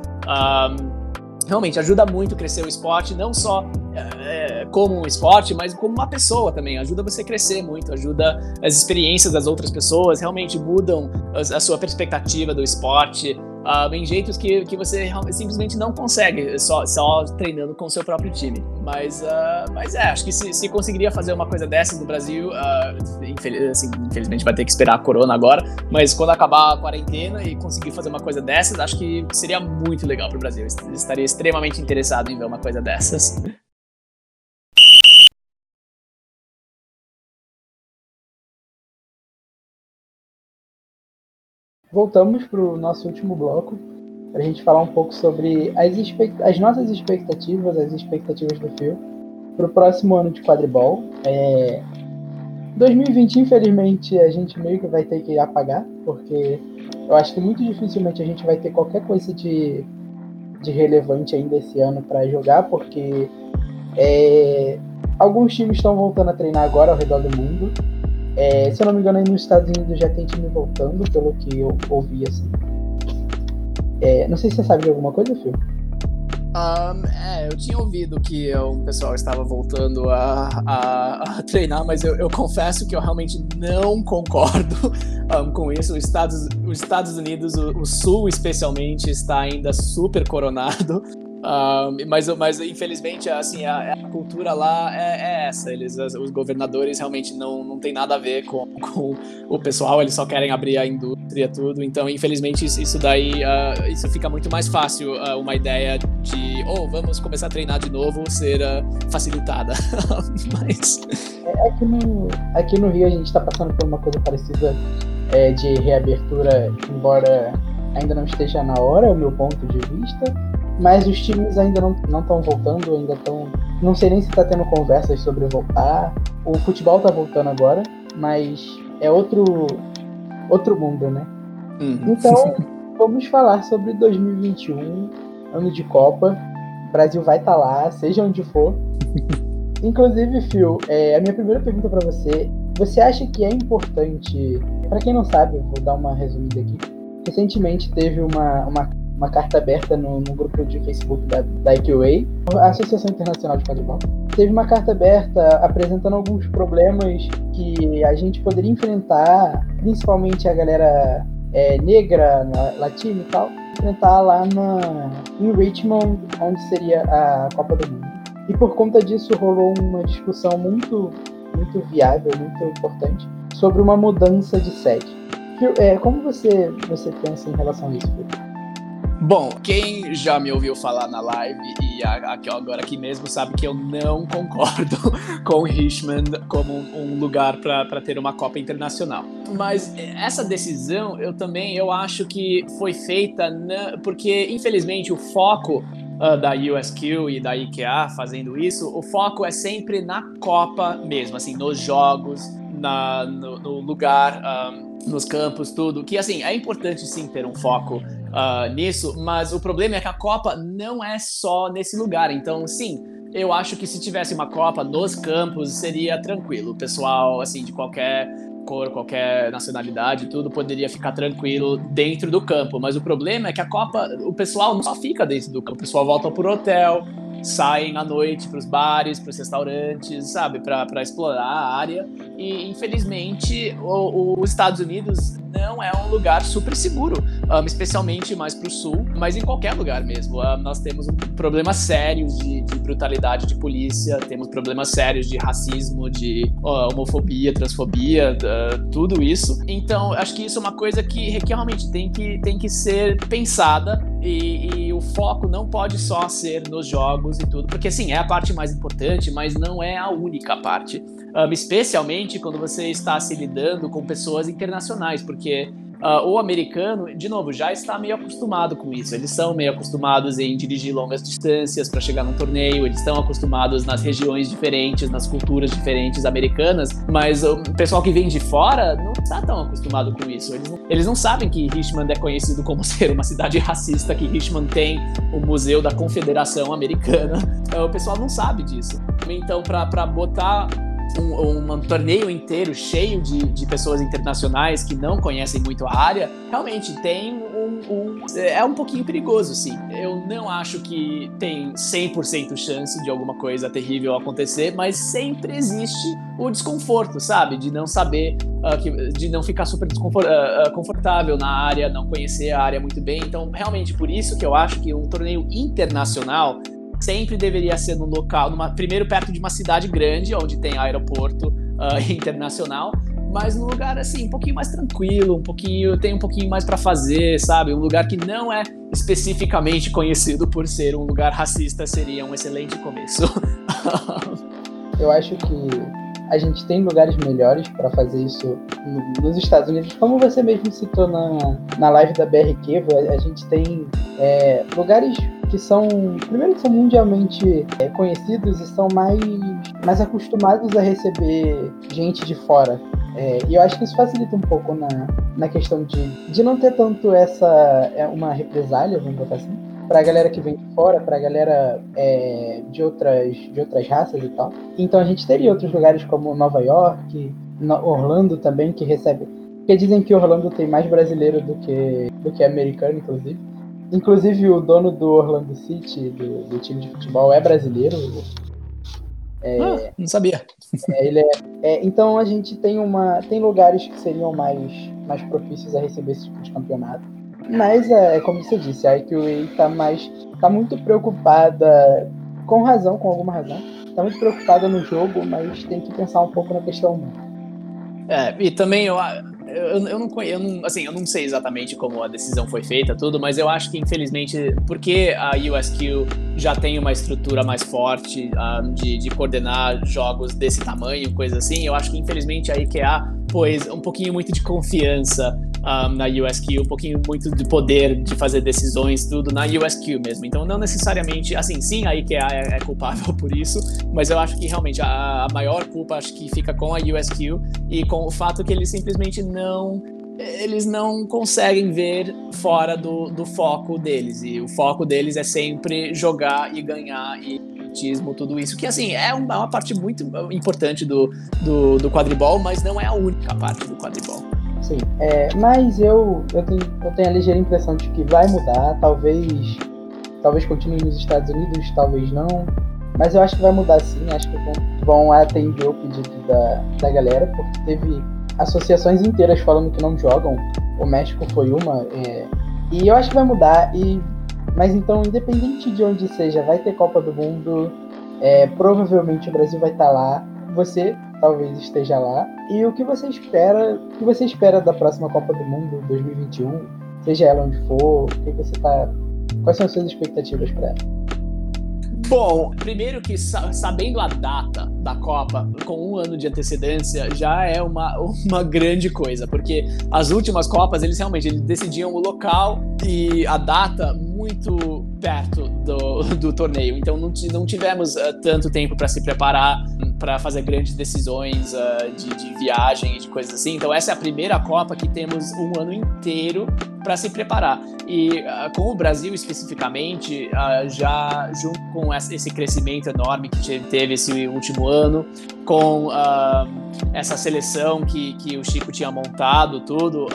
Realmente ajuda muito a crescer o esporte, não só é, como um esporte, mas como uma pessoa também. Ajuda você a crescer muito, ajuda as experiências das outras pessoas, realmente mudam a sua perspectiva do esporte uh, em jeitos que, que você simplesmente não consegue só, só treinando com o seu próprio time. Mas, uh, mas é, acho que se, se conseguiria fazer uma coisa dessa no Brasil, uh, infeliz, assim, infelizmente vai ter que esperar a corona agora, mas quando acabar a quarentena e conseguir fazer uma coisa dessas, acho que seria muito legal para o Brasil. Estaria extremamente interessado em ver uma coisa dessas. Voltamos para o nosso último bloco para a gente falar um pouco sobre as, as, nossas expectativas, as expectativas do filme para o próximo ano de quadribol. É... 2020, infelizmente, a gente meio que vai ter que apagar, porque eu acho que muito dificilmente a gente vai ter qualquer coisa de, de relevante ainda esse ano para jogar, porque é, alguns times estão voltando a treinar agora ao redor do mundo. É, se eu não me engano, aí nos Estados Unidos já tem time voltando, pelo que eu ouvi assim. É, não sei se você sabe de alguma coisa, Phil. Um, é, eu tinha ouvido que o pessoal estava voltando a, a, a treinar, mas eu, eu, confesso que eu realmente não concordo um, com isso. Os Estados, os Estados Unidos, o, o, Sul especialmente, está ainda super coronado. Um, mas, mas infelizmente assim a, a cultura lá é, é, essa. Eles os governadores realmente não, não tem nada a ver com, com o pessoal. Eles só querem abrir a indústria tudo. Então infelizmente isso, daí uh, isso fica muito mais fácil uh, uma ideia de oh vamos começar a treinar de novo ser facilitada. Mas é, aqui no aqui no Rio a gente está passando por uma coisa parecida é, de reabertura embora ainda não esteja na hora é o meu ponto de vista mas os times ainda não estão voltando, ainda estão. Não sei nem se está tendo conversas sobre voltar. O futebol está voltando agora, mas é outro, outro mundo, né? Uhum. Então, vamos falar sobre 2021, ano de Copa. O Brasil vai estar tá lá, seja onde for. Inclusive, Phil, é, a minha primeira pergunta para você: você acha que é importante? Para quem não sabe, eu vou dar uma resumida aqui. Recentemente teve uma, uma uma carta aberta no, no grupo de Facebook da, da IQA, a Associação Internacional de Quadribol. Teve uma carta aberta apresentando alguns problemas que a gente poderia enfrentar, principalmente a galera é, negra, latina e tal, enfrentar lá na, em Richmond, onde seria a Copa do Mundo. E por conta disso rolou uma discussão muito, muito viável, muito importante, sobre uma mudança de sede. É, como você, você pensa em relação a isso, Felipe? Bom, quem já me ouviu falar na live e agora aqui mesmo sabe que eu não concordo com Richmond como um lugar para ter uma Copa Internacional. Mas essa decisão eu também eu acho que foi feita na, porque infelizmente o foco uh, da USQ e da IKEA fazendo isso, o foco é sempre na Copa mesmo, assim, nos jogos, na, no, no lugar, um, ah, nos campos, tudo. Que assim é importante sim ter um foco uh, nisso, mas o problema é que a Copa não é só nesse lugar. Então, sim, eu acho que se tivesse uma Copa nos campos seria tranquilo. O pessoal, assim, de qualquer cor, qualquer nacionalidade, tudo poderia ficar tranquilo dentro do campo. Mas o problema é que a Copa, o pessoal não só fica dentro do campo, o pessoal volta pro hotel, saem à noite para os bares, para os restaurantes, sabe, para explorar a área. E infelizmente o, os Estados Unidos não é um lugar super seguro, um, especialmente mais para o sul, mas em qualquer lugar mesmo. Um, nós temos problemas sérios de, de, brutalidade de polícia, temos problemas sérios de racismo, de uh, homofobia, transfobia, uh, tudo isso. Então, acho que isso é uma coisa que, que realmente tem que, tem que ser pensada e, e, o foco não pode só ser nos jogos e tudo, porque assim, é a parte mais importante, mas não é a única parte. Um, especialmente quando você está se lidando com pessoas internacionais, porque Uh, o americano, de novo, já está meio acostumado com isso. Eles são meio acostumados em dirigir longas distâncias para chegar num torneio, eles estão acostumados nas regiões diferentes, nas culturas diferentes americanas, mas o pessoal que vem de fora não está tão acostumado com isso. Eles não, eles não sabem que Richmond é conhecido como ser uma cidade racista, que Richmond tem o Museu da Confederação Americana. O pessoal não sabe disso. Então, para botar um, um, torneio inteiro cheio de, de pessoas internacionais que não conhecem muito a área, realmente tem um, um, É um pouquinho perigoso, sim. Eu não acho que tem 100% chance de alguma coisa terrível acontecer, mas sempre existe o desconforto, sabe? De não saber, uh, que, de não ficar super uh, confortável na área, não conhecer a área muito bem. Então, realmente, por isso que eu acho que um torneio internacional sempre deveria ser num local, numa, primeiro perto de uma cidade grande, onde tem aeroporto uh, internacional, mas num lugar assim, um pouquinho mais tranquilo, um pouquinho, tem um pouquinho mais para fazer, sabe? Um lugar que não é especificamente conhecido por ser um lugar racista seria um excelente começo. Eu acho que a gente tem lugares melhores para fazer isso nos Estados Unidos. Como você mesmo citou na, na live da BRQ, a gente tem é, lugares que são, primeiro que são mundialmente é, conhecidos e são mais, mais acostumados a receber gente de fora. É, e eu acho que isso facilita um pouco na, na questão de, de não ter tanto essa, é, uma represália, vamos botar assim, pra galera que vem de fora, pra galera é, de, outras, de outras raças e tal. Então a gente teria outros lugares como Nova York, Orlando também, que recebe. Porque dizem que Orlando tem mais brasileiro do que, do que americano, inclusive. Inclusive o dono do Orlando City, do, do time de futebol, é brasileiro. É, ah, não sabia. É, ele é, é, então a gente tem uma tem lugares que seriam mais mais propícios a receber esse tipo de campeonato. Mas é, é como você disse, a IQA está mais tá muito preocupada com razão, com alguma razão. Está muito preocupada no jogo, mas tem que pensar um pouco na questão humana. É, e também eu, eu, eu, não conheço, eu não, assim, eu não sei exatamente como a decisão foi feita, tudo, mas eu acho que infelizmente, porque a USQ já tem uma estrutura mais forte uh, de, de coordenar jogos desse tamanho, coisa assim, eu acho que infelizmente a IKEA pôs um pouquinho muito de confiança um, na USQ, um pouquinho muito de poder de fazer decisões, tudo na USQ mesmo. Então, não necessariamente, assim, sim, a IKEA é, é culpável por isso, mas eu acho que realmente a, a maior culpa acho que fica com a USQ e com o fato que eles simplesmente não eles não conseguem ver fora do, do foco deles. E o foco deles é sempre jogar e ganhar e tudo isso. Que, assim, é uma, é uma parte muito importante do, do, do quadribol, mas não é a única parte do quadribol. Sim, é, mas eu, eu, tenho, eu tenho a ligeira impressão de que vai mudar, talvez talvez continue nos Estados Unidos, talvez não, mas eu acho que vai mudar sim, acho que vão, vão atender o pedido da, da galera, porque teve associações inteiras falando que não jogam, o México foi uma, é, e eu acho que vai mudar, e mas então, independente de onde seja, vai ter Copa do Mundo, é, provavelmente o Brasil vai estar tá lá, você talvez esteja lá. E o que você espera, o que você espera da próxima Copa do Mundo 2021, seja ela onde for, o que você tá, quais são as suas expectativas para ela? Bom, primeiro que sabendo a data da Copa com um ano de antecedência já é uma, uma grande coisa, porque as últimas Copas eles realmente eles decidiam o local e a data muito perto do, do torneio, então não, não tivemos uh, tanto tempo para se preparar para fazer grandes decisões uh, de, de viagem e de coisas assim. Então essa é a primeira Copa que temos um ano inteiro para se preparar. E uh, com o Brasil especificamente, uh, já junto com esse crescimento enorme que teve esse último ano, com uh, essa seleção que, que o Chico tinha montado, tudo,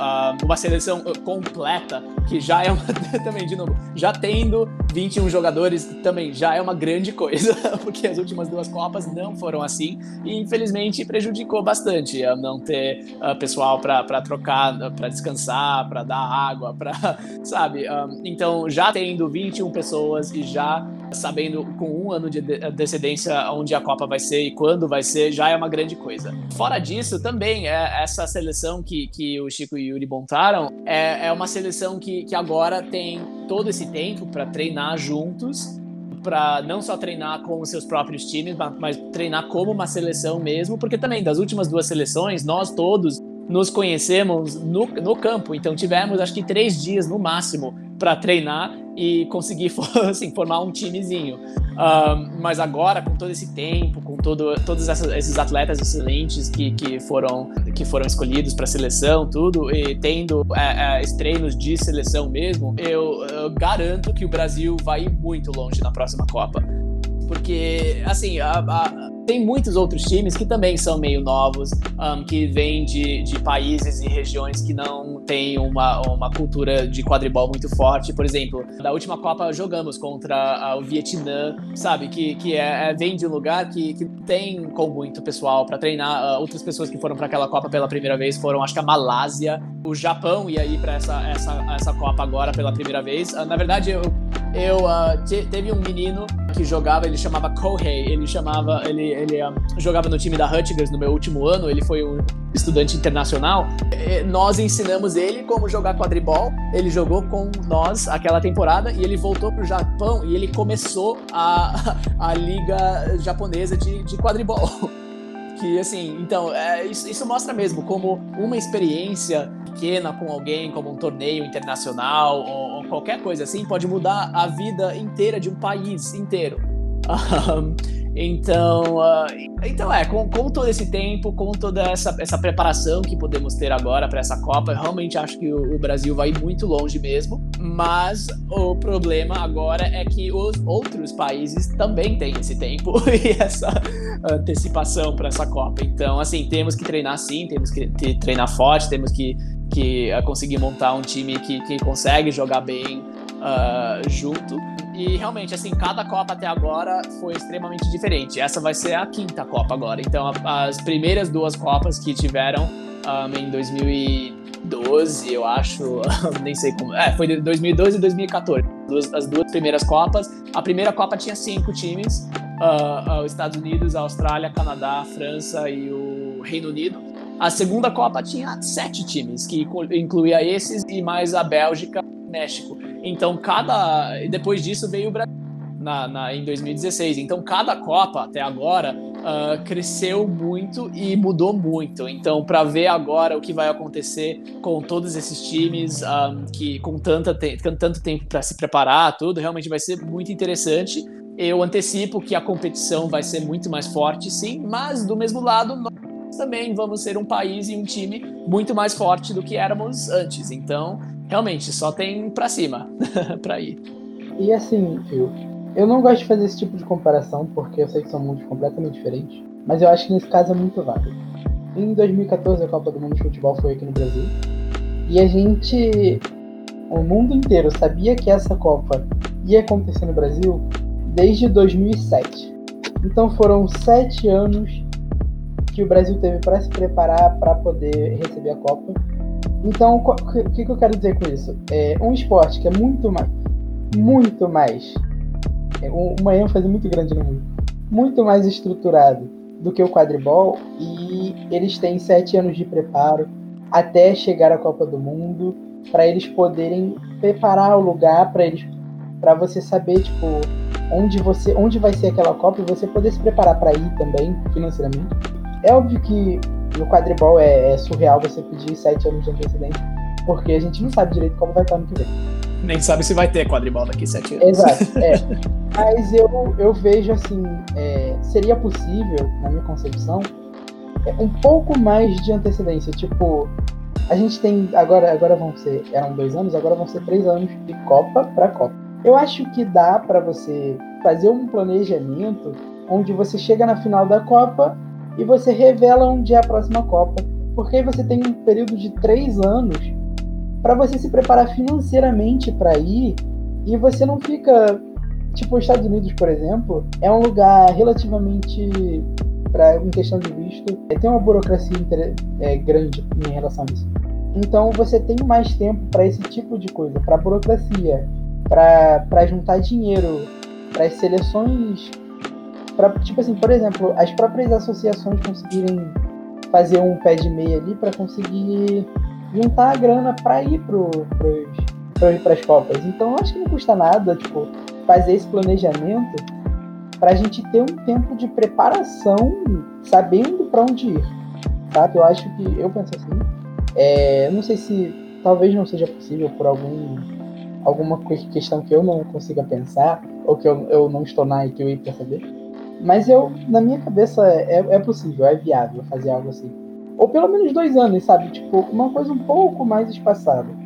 uma seleção completa, que já é uma, também, de novo, já tendo 21 jogadores, também já é uma grande coisa, porque as últimas duas Copas não foram assim, e infelizmente prejudicou bastante não ter pessoal para trocar, para descansar, para dar água água, para, sabe? Um, então, já tendo 21 pessoas e já sabendo com um ano de antecedência onde a Copa vai ser e quando vai ser, já é uma grande coisa. Fora disso, também, é essa seleção que, que o Chico e o Yuri montaram é, é uma seleção que, que agora tem todo esse tempo para treinar juntos para não só treinar com os seus próprios times, mas, mas, treinar como uma seleção mesmo, porque também das últimas duas seleções, nós todos nos conhecemos no, no campo, então tivemos acho que três dias no máximo para treinar e conseguir assim, formar um timezinho. Mas agora, com todo esse tempo, com todo, todos esses atletas excelentes que, que, foram, que foram escolhidos para seleção, tudo, e tendo é, é, treinos de seleção mesmo, eu, eu garanto que o Brasil vai ir muito longe na próxima Copa. Porque, assim, a, a tem muitos outros times que também são meio novos, um, que vêm de, de países e regiões que não têm uma, uma cultura de quadribol muito forte. Por exemplo, na última Copa jogamos contra o Vietnã, sabe? Que, que é, é, vem de um lugar que, que tem com muito pessoal para treinar. Uh, outras pessoas que foram para aquela Copa pela primeira vez foram, acho que a Malásia, o Japão ia ir para essa, essa, essa Copa agora pela primeira vez. Uh, na verdade, eu, eu uh, te, teve um menino que jogava, ele chamava Kohei, ele chamava, ele, ele um, jogava no time da Rutgers no meu último ano, ele foi um estudante internacional. E nós ensinamos ele como jogar quadribol, ele jogou com nós aquela temporada e ele voltou pro Japão e ele começou a, a liga japonesa de, de quadribol. que, assim, então, é, isso, isso mostra mesmo como uma experiência pequena com alguém, como um torneio internacional ou, ou qualquer coisa assim, pode mudar a vida inteira de um país inteiro. então, uh, então é, com, com, todo esse tempo, com toda essa, essa preparação que podemos ter agora para essa Copa, eu realmente acho que o, o, Brasil vai muito longe mesmo. Mas o problema agora é que os outros países também têm esse tempo e essa antecipação para essa Copa. Então, assim, temos que treinar sim, temos que, treinar forte, temos que, que uh, conseguir montar um time que, que consegue jogar bem uh, junto. E realmente, assim, cada Copa até agora foi extremamente diferente. Essa vai ser a quinta Copa agora. Então, a, as primeiras duas Copas que tiveram um, em 2012, eu acho, nem sei como. É, foi 2012 e 2014. Duas, as duas primeiras Copas. A primeira Copa tinha cinco times: uh, uh, os Estados Unidos, a Austrália, Canadá, França e o Reino Unido. A segunda Copa tinha sete times, que incluía esses e mais a Bélgica e México. Então, cada. Depois disso veio o Brasil. Na, na, em 2016. Então, cada Copa até agora uh, cresceu muito e mudou muito. Então, para ver agora o que vai acontecer com todos esses times, um, ah, que com, tanta te com tanto tempo para se preparar, tudo, realmente vai ser muito interessante. Eu antecipo que a competição vai ser muito mais forte, sim, mas do mesmo lado, nós também vamos ser um país e um time muito mais forte do que éramos antes. Então, realmente só tem para cima para ir. E assim, Phil, eu não gosto de fazer esse tipo de comparação porque eu sei que são mundos completamente diferentes, mas eu acho que nesse caso é muito válido. Em 2014 a Copa do Mundo de Futebol foi aqui no Brasil e a gente, o mundo inteiro sabia que essa Copa ia acontecer no Brasil desde 2007. Então foram sete anos que o Brasil teve para se preparar para poder receber a Copa então, o que, que eu quero dizer com isso? É um esporte que é muito mais, muito mais, é uma ênfase muito grande no mundo, muito mais estruturado do que o quadribol e eles têm sete anos de preparo até chegar à Copa do Mundo para eles poderem preparar o lugar para eles, para você saber tipo onde você, onde vai ser aquela Copa e você poder se preparar para ir também financeiramente. É óbvio que no quadribol é, é, surreal você pedir sete anos de antecedência, porque a gente não sabe direito como vai estar no que vem. Nem sabe se vai ter quadribol daqui sete anos. Exato, é. Mas eu, eu vejo assim, é, seria possível, na minha concepção, é, um pouco mais de antecedência. Tipo, a gente tem. Agora, agora vão ser. Eram dois anos, agora vão ser três anos de Copa para Copa. Eu acho que dá para você fazer um planejamento onde você chega na final da Copa e você revela onde é a próxima Copa. Porque aí você tem um período de três anos para você se preparar financeiramente para ir e você não fica. Tipo, os Estados Unidos, por exemplo, é um lugar relativamente. Pra, em questão de visto, é, tem uma burocracia é, grande em relação a isso. Então você tem mais tempo para esse tipo de coisa, para burocracia, para juntar dinheiro, para as seleções Tipo assim, por exemplo, as próprias associações conseguirem fazer um pé de meia ali para conseguir juntar a grana para ir pro, para as Copas. Então acho que não custa nada, tipo, fazer esse planejamento para a gente ter um tempo de preparação, sabendo para onde ir. Sabe? Eu acho que eu penso assim. É, não sei se talvez não seja possível por algum alguma questão que eu não consiga pensar ou que eu, eu não estou na IQ para saber mas eu, na minha cabeça, é, é possível, é viável fazer algo assim. Ou pelo menos dois anos, sabe? Tipo, uma coisa um pouco mais espaçada.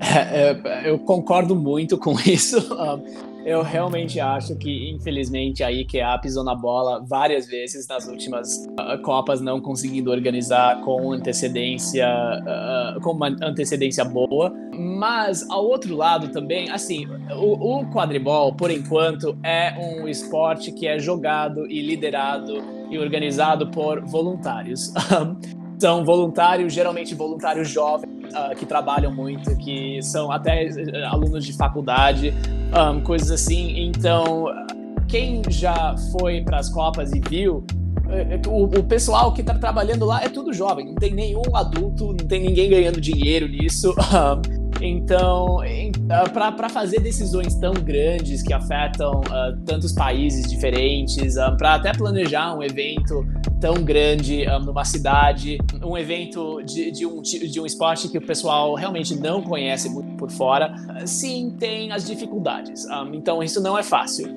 É, é, eu concordo muito com isso. Eu realmente acho que, infelizmente, a IKEA pisou na bola várias vezes nas últimas uh, Copas, não conseguindo organizar com antecedência, uh, com uma antecedência boa. Mas, ao outro lado também, assim, o, o quadribol, por enquanto, é um esporte que é jogado e liderado e organizado por voluntários. são voluntários, geralmente voluntários jovens, uh, que trabalham muito, que são até uh, alunos de faculdade, um, coisas assim. Então, quem já foi para as Copas e viu, eh, eh, o, o, pessoal que está trabalhando lá é tudo jovem, não tem nenhum adulto, não tem ninguém ganhando dinheiro nisso. Um, então, uh, para fazer decisões tão grandes que afetam uh, tantos países diferentes, uh, para até planejar um evento tão grande um, numa cidade, um evento de, de, um, de um esporte que o pessoal realmente não conhece muito por fora, sim, tem as dificuldades. Um, então, isso não é fácil.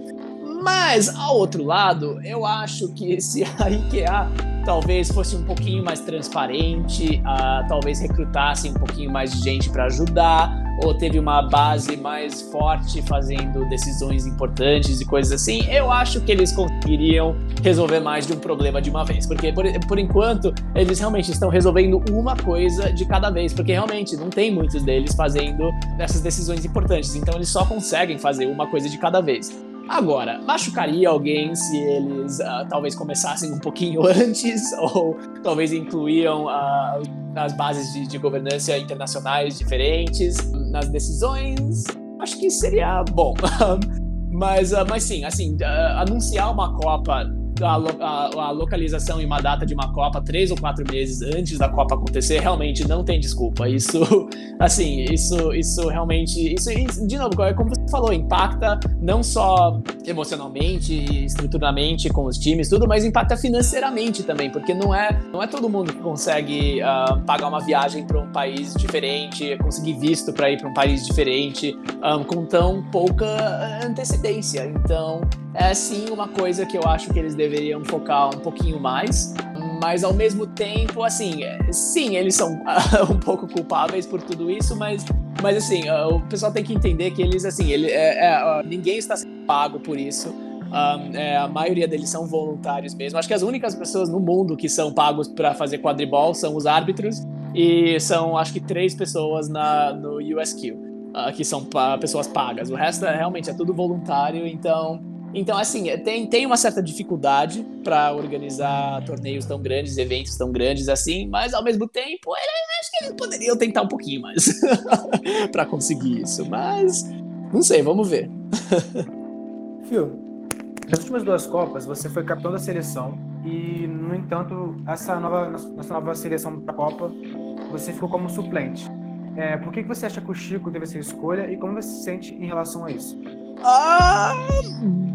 Mas, ao outro lado, eu acho que se a IKEA talvez fosse um pouquinho mais transparente, uh, talvez recrutasse um pouquinho mais de gente para ajudar, ou teve uma base mais forte fazendo decisões importantes e coisas assim, eu acho que eles conseguiriam resolver mais de um problema de uma vez. Porque, por, por enquanto, eles realmente estão resolvendo uma coisa de cada vez, porque realmente não tem muitos deles fazendo essas decisões importantes, então eles só conseguem fazer uma coisa de cada vez. Agora, machucaria alguém se eles uh, talvez começassem um pouquinho antes, ou talvez incluíam uh, as bases de, de governança internacionais diferentes nas decisões? Acho que seria bom. mas, uh, mas sim, assim, anunciar uma Copa a, a, a, localização em uma data de uma Copa três ou quatro meses antes da Copa acontecer, realmente não tem desculpa. Isso, assim, isso, isso realmente, isso, de novo, é como falou, impacta não só emocionalmente estruturalmente com os times, tudo, mas impacta financeiramente também, porque não é, não é todo mundo que consegue uh, pagar uma viagem para um país diferente, conseguir visto para ir para um país diferente um, ah, com tão pouca antecedência. Então, é sim uma coisa que eu acho que eles deveriam focar um pouquinho mais. Mas ao mesmo tempo, assim, é, sim, eles são um pouco culpáveis por tudo isso, mas, mas assim, o pessoal tem que entender que eles, assim, ele, é, é, ninguém está sendo pago por isso. Um, é, a maioria deles são voluntários mesmo. Acho que as únicas pessoas no mundo que são pagos para fazer quadribol são os árbitros e são, acho que, três pessoas na, no USQ, uh, que são pessoas pagas. O resto é, realmente é tudo voluntário, então então, assim, é, tem, tem uma certa dificuldade para organizar torneios tão grandes, eventos tão grandes assim, mas ao mesmo tempo, acho que eles poderiam tentar um pouquinho mais para conseguir isso. Mas, não sei, vamos ver. Phil, nas últimas duas Copas, você foi capitão da seleção e, no entanto, essa nova, nessa nova seleção para a Copa, você ficou como suplente. É, por que, que você acha que o Chico deve ser escolha e como você se sente em relação a isso? Ah,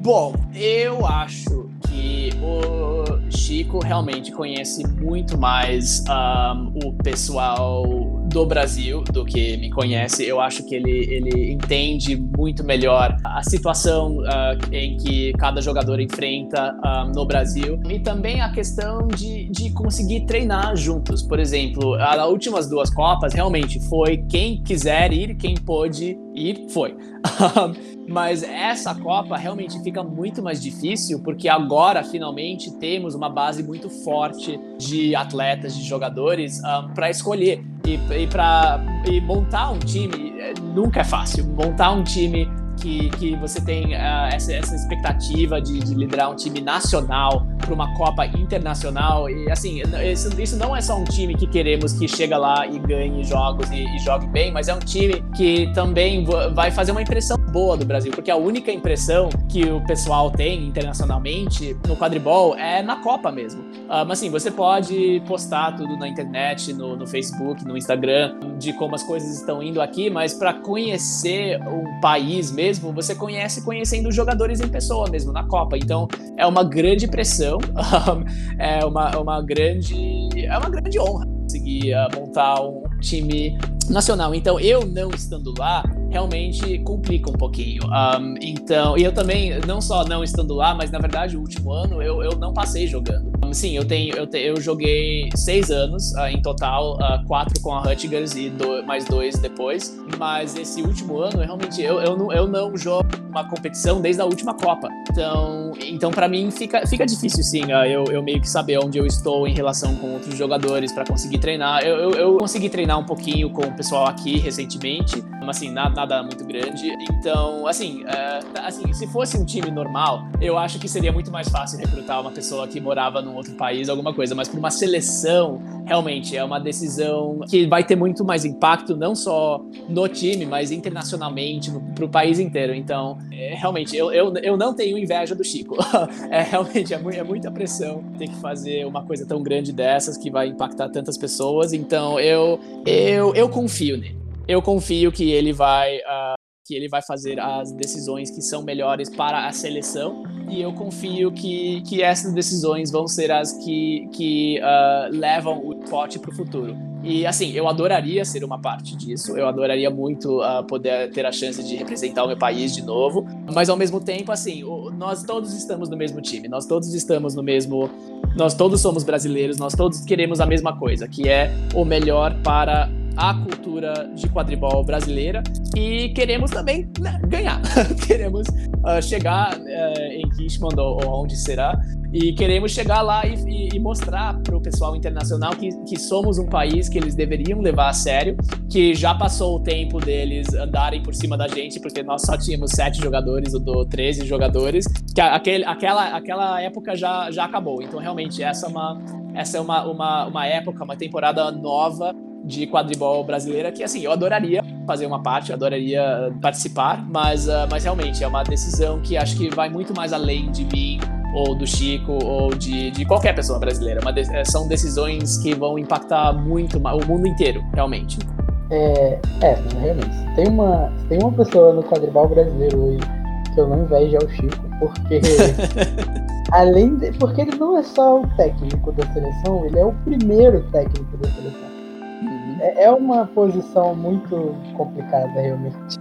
bom, eu acho que o Chico realmente conhece muito mais um, o pessoal do Brasil do que me conhece. Eu acho que ele, ele entende muito melhor a situação uh, em que cada jogador enfrenta uh, no Brasil e também a questão de, de conseguir treinar juntos. Por exemplo, as últimas duas Copas realmente foi quem quiser ir, quem pôde ir, foi. Mas essa Copa realmente fica muito mais difícil porque agora finalmente temos uma base muito forte de atletas, de jogadores um, ah, para escolher e, e para montar um time eh, nunca é fácil. Montar um time que, que você tem uh, essa, essa expectativa de, de, liderar um time nacional para uma Copa internacional. E assim, isso, isso, não é só um time que queremos que chega lá e ganhe jogos e, e jogue bem, mas é um time que também vai fazer uma impressão boa do Brasil, porque a única impressão que o pessoal tem internacionalmente no quadribol é na Copa mesmo. Uh, mas assim, você pode postar tudo na internet, no, no Facebook, no Instagram, de como as coisas estão indo aqui, mas para conhecer um país mesmo, você conhece conhecendo os jogadores em pessoa mesmo, na Copa. Então, é uma grande pressão, é uma, uma grande. É uma grande honra conseguir uh, montar um time nacional. Então, eu não estando lá, realmente complica um pouquinho. Um, então, e eu também, não só não estando lá, mas na verdade, o último ano eu, eu não passei jogando. Um, sim, eu tenho, eu, te, eu joguei seis anos uh, em total, uh, quatro com a Hutchigers e do, mais dois depois. Mas esse último ano, realmente, eu, eu, não, eu não jogo uma competição desde a última Copa. Então, então para mim fica, fica difícil, sim, uh, eu, eu meio que saber onde eu estou em relação com outros jogadores para conseguir treinar. Eu, eu, eu consegui treinar um pouquinho com o pessoal aqui recentemente, mas assim, nada nada muito grande. Então, assim, uh, assim, se fosse um time normal, eu acho que seria muito mais fácil recrutar uma pessoa que morava num outro país, alguma coisa. Mas para uma seleção, realmente é uma decisão que vai ter muito mais impacto, não só no time, mas internacionalmente, para o país inteiro. Então, é, realmente, eu, eu, eu não tenho inveja do Chico. é realmente é, é muita pressão ter que fazer uma coisa tão grande dessas que vai impactar tantas pessoas. Então, eu, eu, eu confio nele eu confio que ele vai uh, que ele vai fazer as decisões que são melhores para a seleção e eu confio que, que essas decisões vão ser as que, que uh, levam o esporte para o futuro. E assim, eu adoraria ser uma parte disso, eu adoraria muito uh, poder ter a chance de representar o meu país de novo, mas ao mesmo tempo, assim, o, nós todos estamos no mesmo time, nós todos estamos no mesmo. Nós todos somos brasileiros, nós todos queremos a mesma coisa, que é o melhor para a cultura de quadribol brasileira e queremos também né, ganhar. queremos uh, chegar uh, em Richmond ou, ou, onde será e queremos chegar lá e, e, e mostrar para o pessoal internacional que, que somos um país que eles deveriam levar a sério, que já passou o tempo deles andarem por cima da gente, porque nós só tínhamos sete jogadores ou 13 jogadores, que aquele, aquela, aquela época já, já acabou. Então, realmente, essa é uma, essa é uma, uma, uma época, uma temporada nova de quadribol brasileira que, assim, eu adoraria fazer uma parte, eu adoraria participar, mas, uh, mas realmente é uma decisão que acho que vai muito mais além de mim ou do Chico ou de, de qualquer pessoa brasileira. De, é, são decisões que vão impactar muito o mundo inteiro, realmente. É, é realmente. Tem uma, tem uma pessoa no quadribol brasileiro hoje que eu não invejo é o Chico, porque além de, porque ele não é só o técnico da seleção, ele é o primeiro técnico da seleção. É, é uma posição muito complicada, realmente.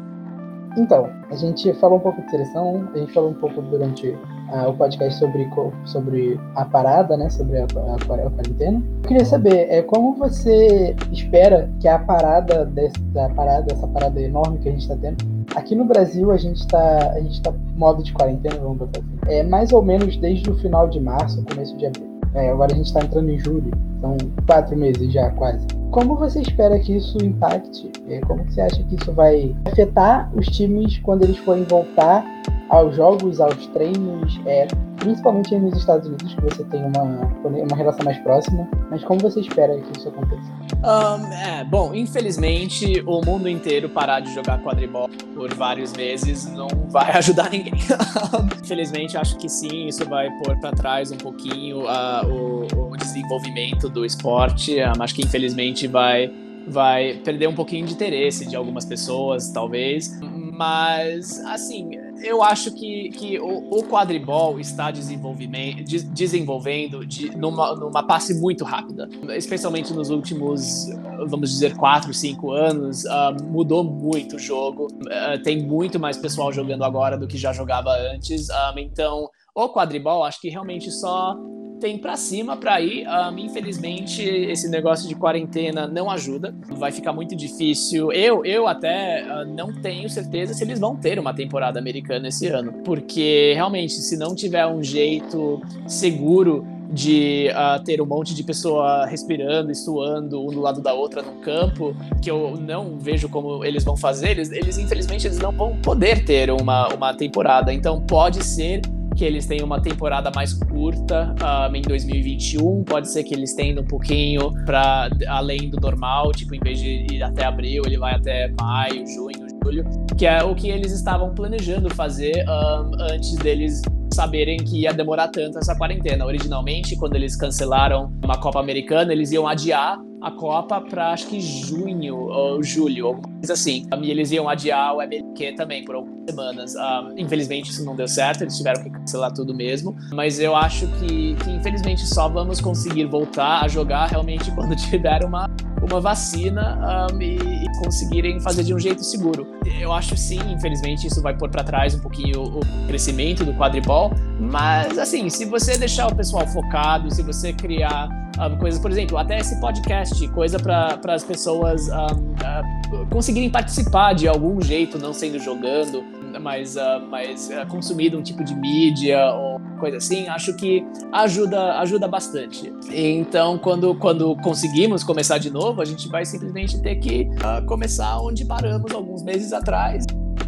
Então, a gente falou um pouco de seleção, a gente falou um pouco durante uh, o podcast sobre, sobre a parada, né? Sobre a, a, a quarentena. Eu queria saber é, como você espera que a parada desse, da parada, essa parada enorme que a gente está tendo. Aqui no Brasil a gente está a gente está modo de quarentena, vamos botar assim. É mais ou menos desde o final de março, começo de abril. É, agora a gente está entrando em julho, são quatro meses já quase. Como você espera que isso impacte? É, como você acha que isso vai afetar os times quando eles forem voltar aos jogos, aos treinos, é, principalmente nos Estados Unidos, que você tem uma, uma relação mais próxima, mas como você espera que isso aconteça? Um, é, bom, infelizmente, o mundo inteiro parar de jogar quadribol por vários meses não vai ajudar ninguém. infelizmente, acho que sim, isso vai pôr para trás um pouquinho uh, o, o, desenvolvimento do esporte. Acho que infelizmente vai vai perder um pouquinho de interesse de algumas pessoas, talvez. Mas, assim, eu acho que, que o, o quadribol está desenvolvendo de, numa, numa passe muito rápida. Especialmente nos últimos, vamos dizer, 4, 5 anos, uh, mudou muito o jogo. Uh, tem muito mais pessoal jogando agora do que já jogava antes. Ah, então, o quadribol acho que realmente só tem para cima para ir. Um, infelizmente, esse negócio de quarentena não ajuda. Vai ficar muito difícil. Eu, eu até uh, não tenho certeza se eles vão ter uma temporada americana esse ano, porque realmente, se não tiver um jeito seguro de uh, ter um monte de pessoa respirando e suando um do lado da outra no campo, que eu não vejo como eles vão fazer, eles, eles infelizmente eles não vão poder ter uma, uma temporada. Então pode ser que eles tenham uma temporada mais curta um, em 2021. Pode ser que eles tenham um pouquinho para além do normal, tipo, em vez de ir até abril, ele vai até maio, junho, julho, que é o que eles estavam planejando fazer um, antes deles saberem que ia demorar tanto essa quarentena. Originalmente, quando eles cancelaram uma Copa Americana, eles iam adiar a Copa para acho que junho ou julho, alguma assim. Eles iam adiar o MLQ também por algumas semanas. Um, infelizmente isso não deu certo, eles tiveram que cancelar tudo mesmo. Mas eu acho que, que infelizmente só vamos conseguir voltar a jogar realmente quando tiver uma, uma vacina um, e, e, conseguirem fazer de um jeito seguro. Eu acho sim, infelizmente isso vai pôr para trás um pouquinho o, o crescimento do quadribol, mas assim, se você deixar o pessoal focado, se você criar coisas, por exemplo, até esse podcast, coisa para as pessoas uh, conseguirem participar de algum jeito, não sendo jogando, mas, uh, mas uh, consumindo um tipo de mídia ou coisa assim, acho que ajuda, ajuda bastante. Então, quando, quando conseguimos começar de novo, a gente vai simplesmente ter que começar onde paramos alguns meses atrás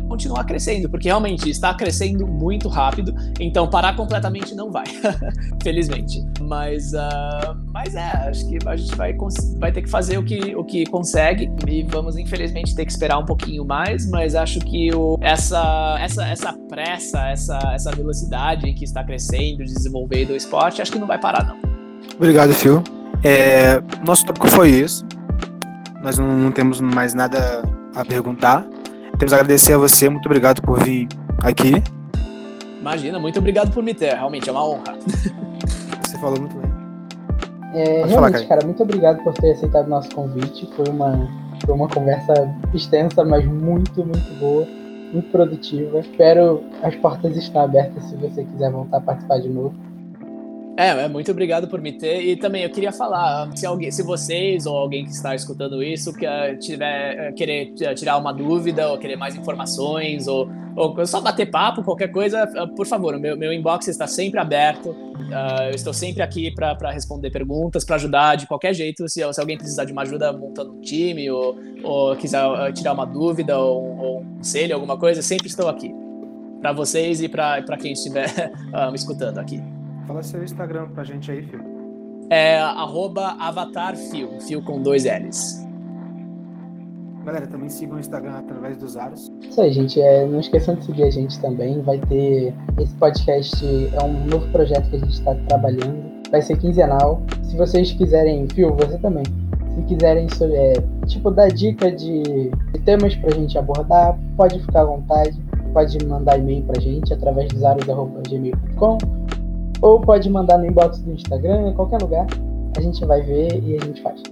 continuar crescendo, porque realmente está crescendo muito rápido, então parar completamente não vai, felizmente. Mas, uh, mas é, acho que a gente vai, vai ter que fazer o que, o que consegue e vamos, infelizmente, ter que esperar um pouquinho mais, mas acho que o, essa, essa, essa pressa, essa, essa velocidade que está crescendo, desenvolvendo o esporte, acho que não vai parar, não. Obrigado, Phil. É, nosso tópico foi isso. Nós não, não temos mais nada a perguntar. Temos a agradecer a você, muito obrigado por vir aqui. Imagina, muito obrigado por me ter, realmente é uma honra. Você falou muito bem. É, realmente, falar, cara, muito obrigado por ter aceitado o nosso convite. Foi uma, foi uma conversa extensa, mas muito, muito boa, muito produtiva. Espero as portas estão abertas se você quiser voltar a participar de novo. É, é, muito obrigado por me ter. E também eu queria falar, se alguém, se vocês ou alguém que está escutando isso que uh, tiver uh, querer uh, tirar uma dúvida ou querer mais informações ou, ou só bater papo, qualquer coisa, por favor, meu, meu inbox está sempre aberto. eu estou sempre aqui para responder perguntas, para ajudar de qualquer jeito. Se, se, alguém precisar de uma ajuda montando um time ou, ou quiser tirar uma dúvida ou, ou um conselho, alguma coisa, sempre estou aqui para vocês e para quem estiver me escutando aqui. Fala seu Instagram pra gente aí, Fio. É avatarfio, fio com dois L's. Galera, também sigam o Instagram através dos aros. Isso aí, gente. É, não esqueçam de seguir a gente também. Vai ter. Esse podcast é um novo projeto que a gente está trabalhando. Vai ser quinzenal. Se vocês quiserem, Fio, você também. Se quiserem, é, tipo, dar dica de, de temas pra gente abordar, pode ficar à vontade. Pode mandar e-mail pra gente através dos aros.gmail.com ou pode mandar no inbox do Instagram, em qualquer lugar. A gente vai ver e a gente faz.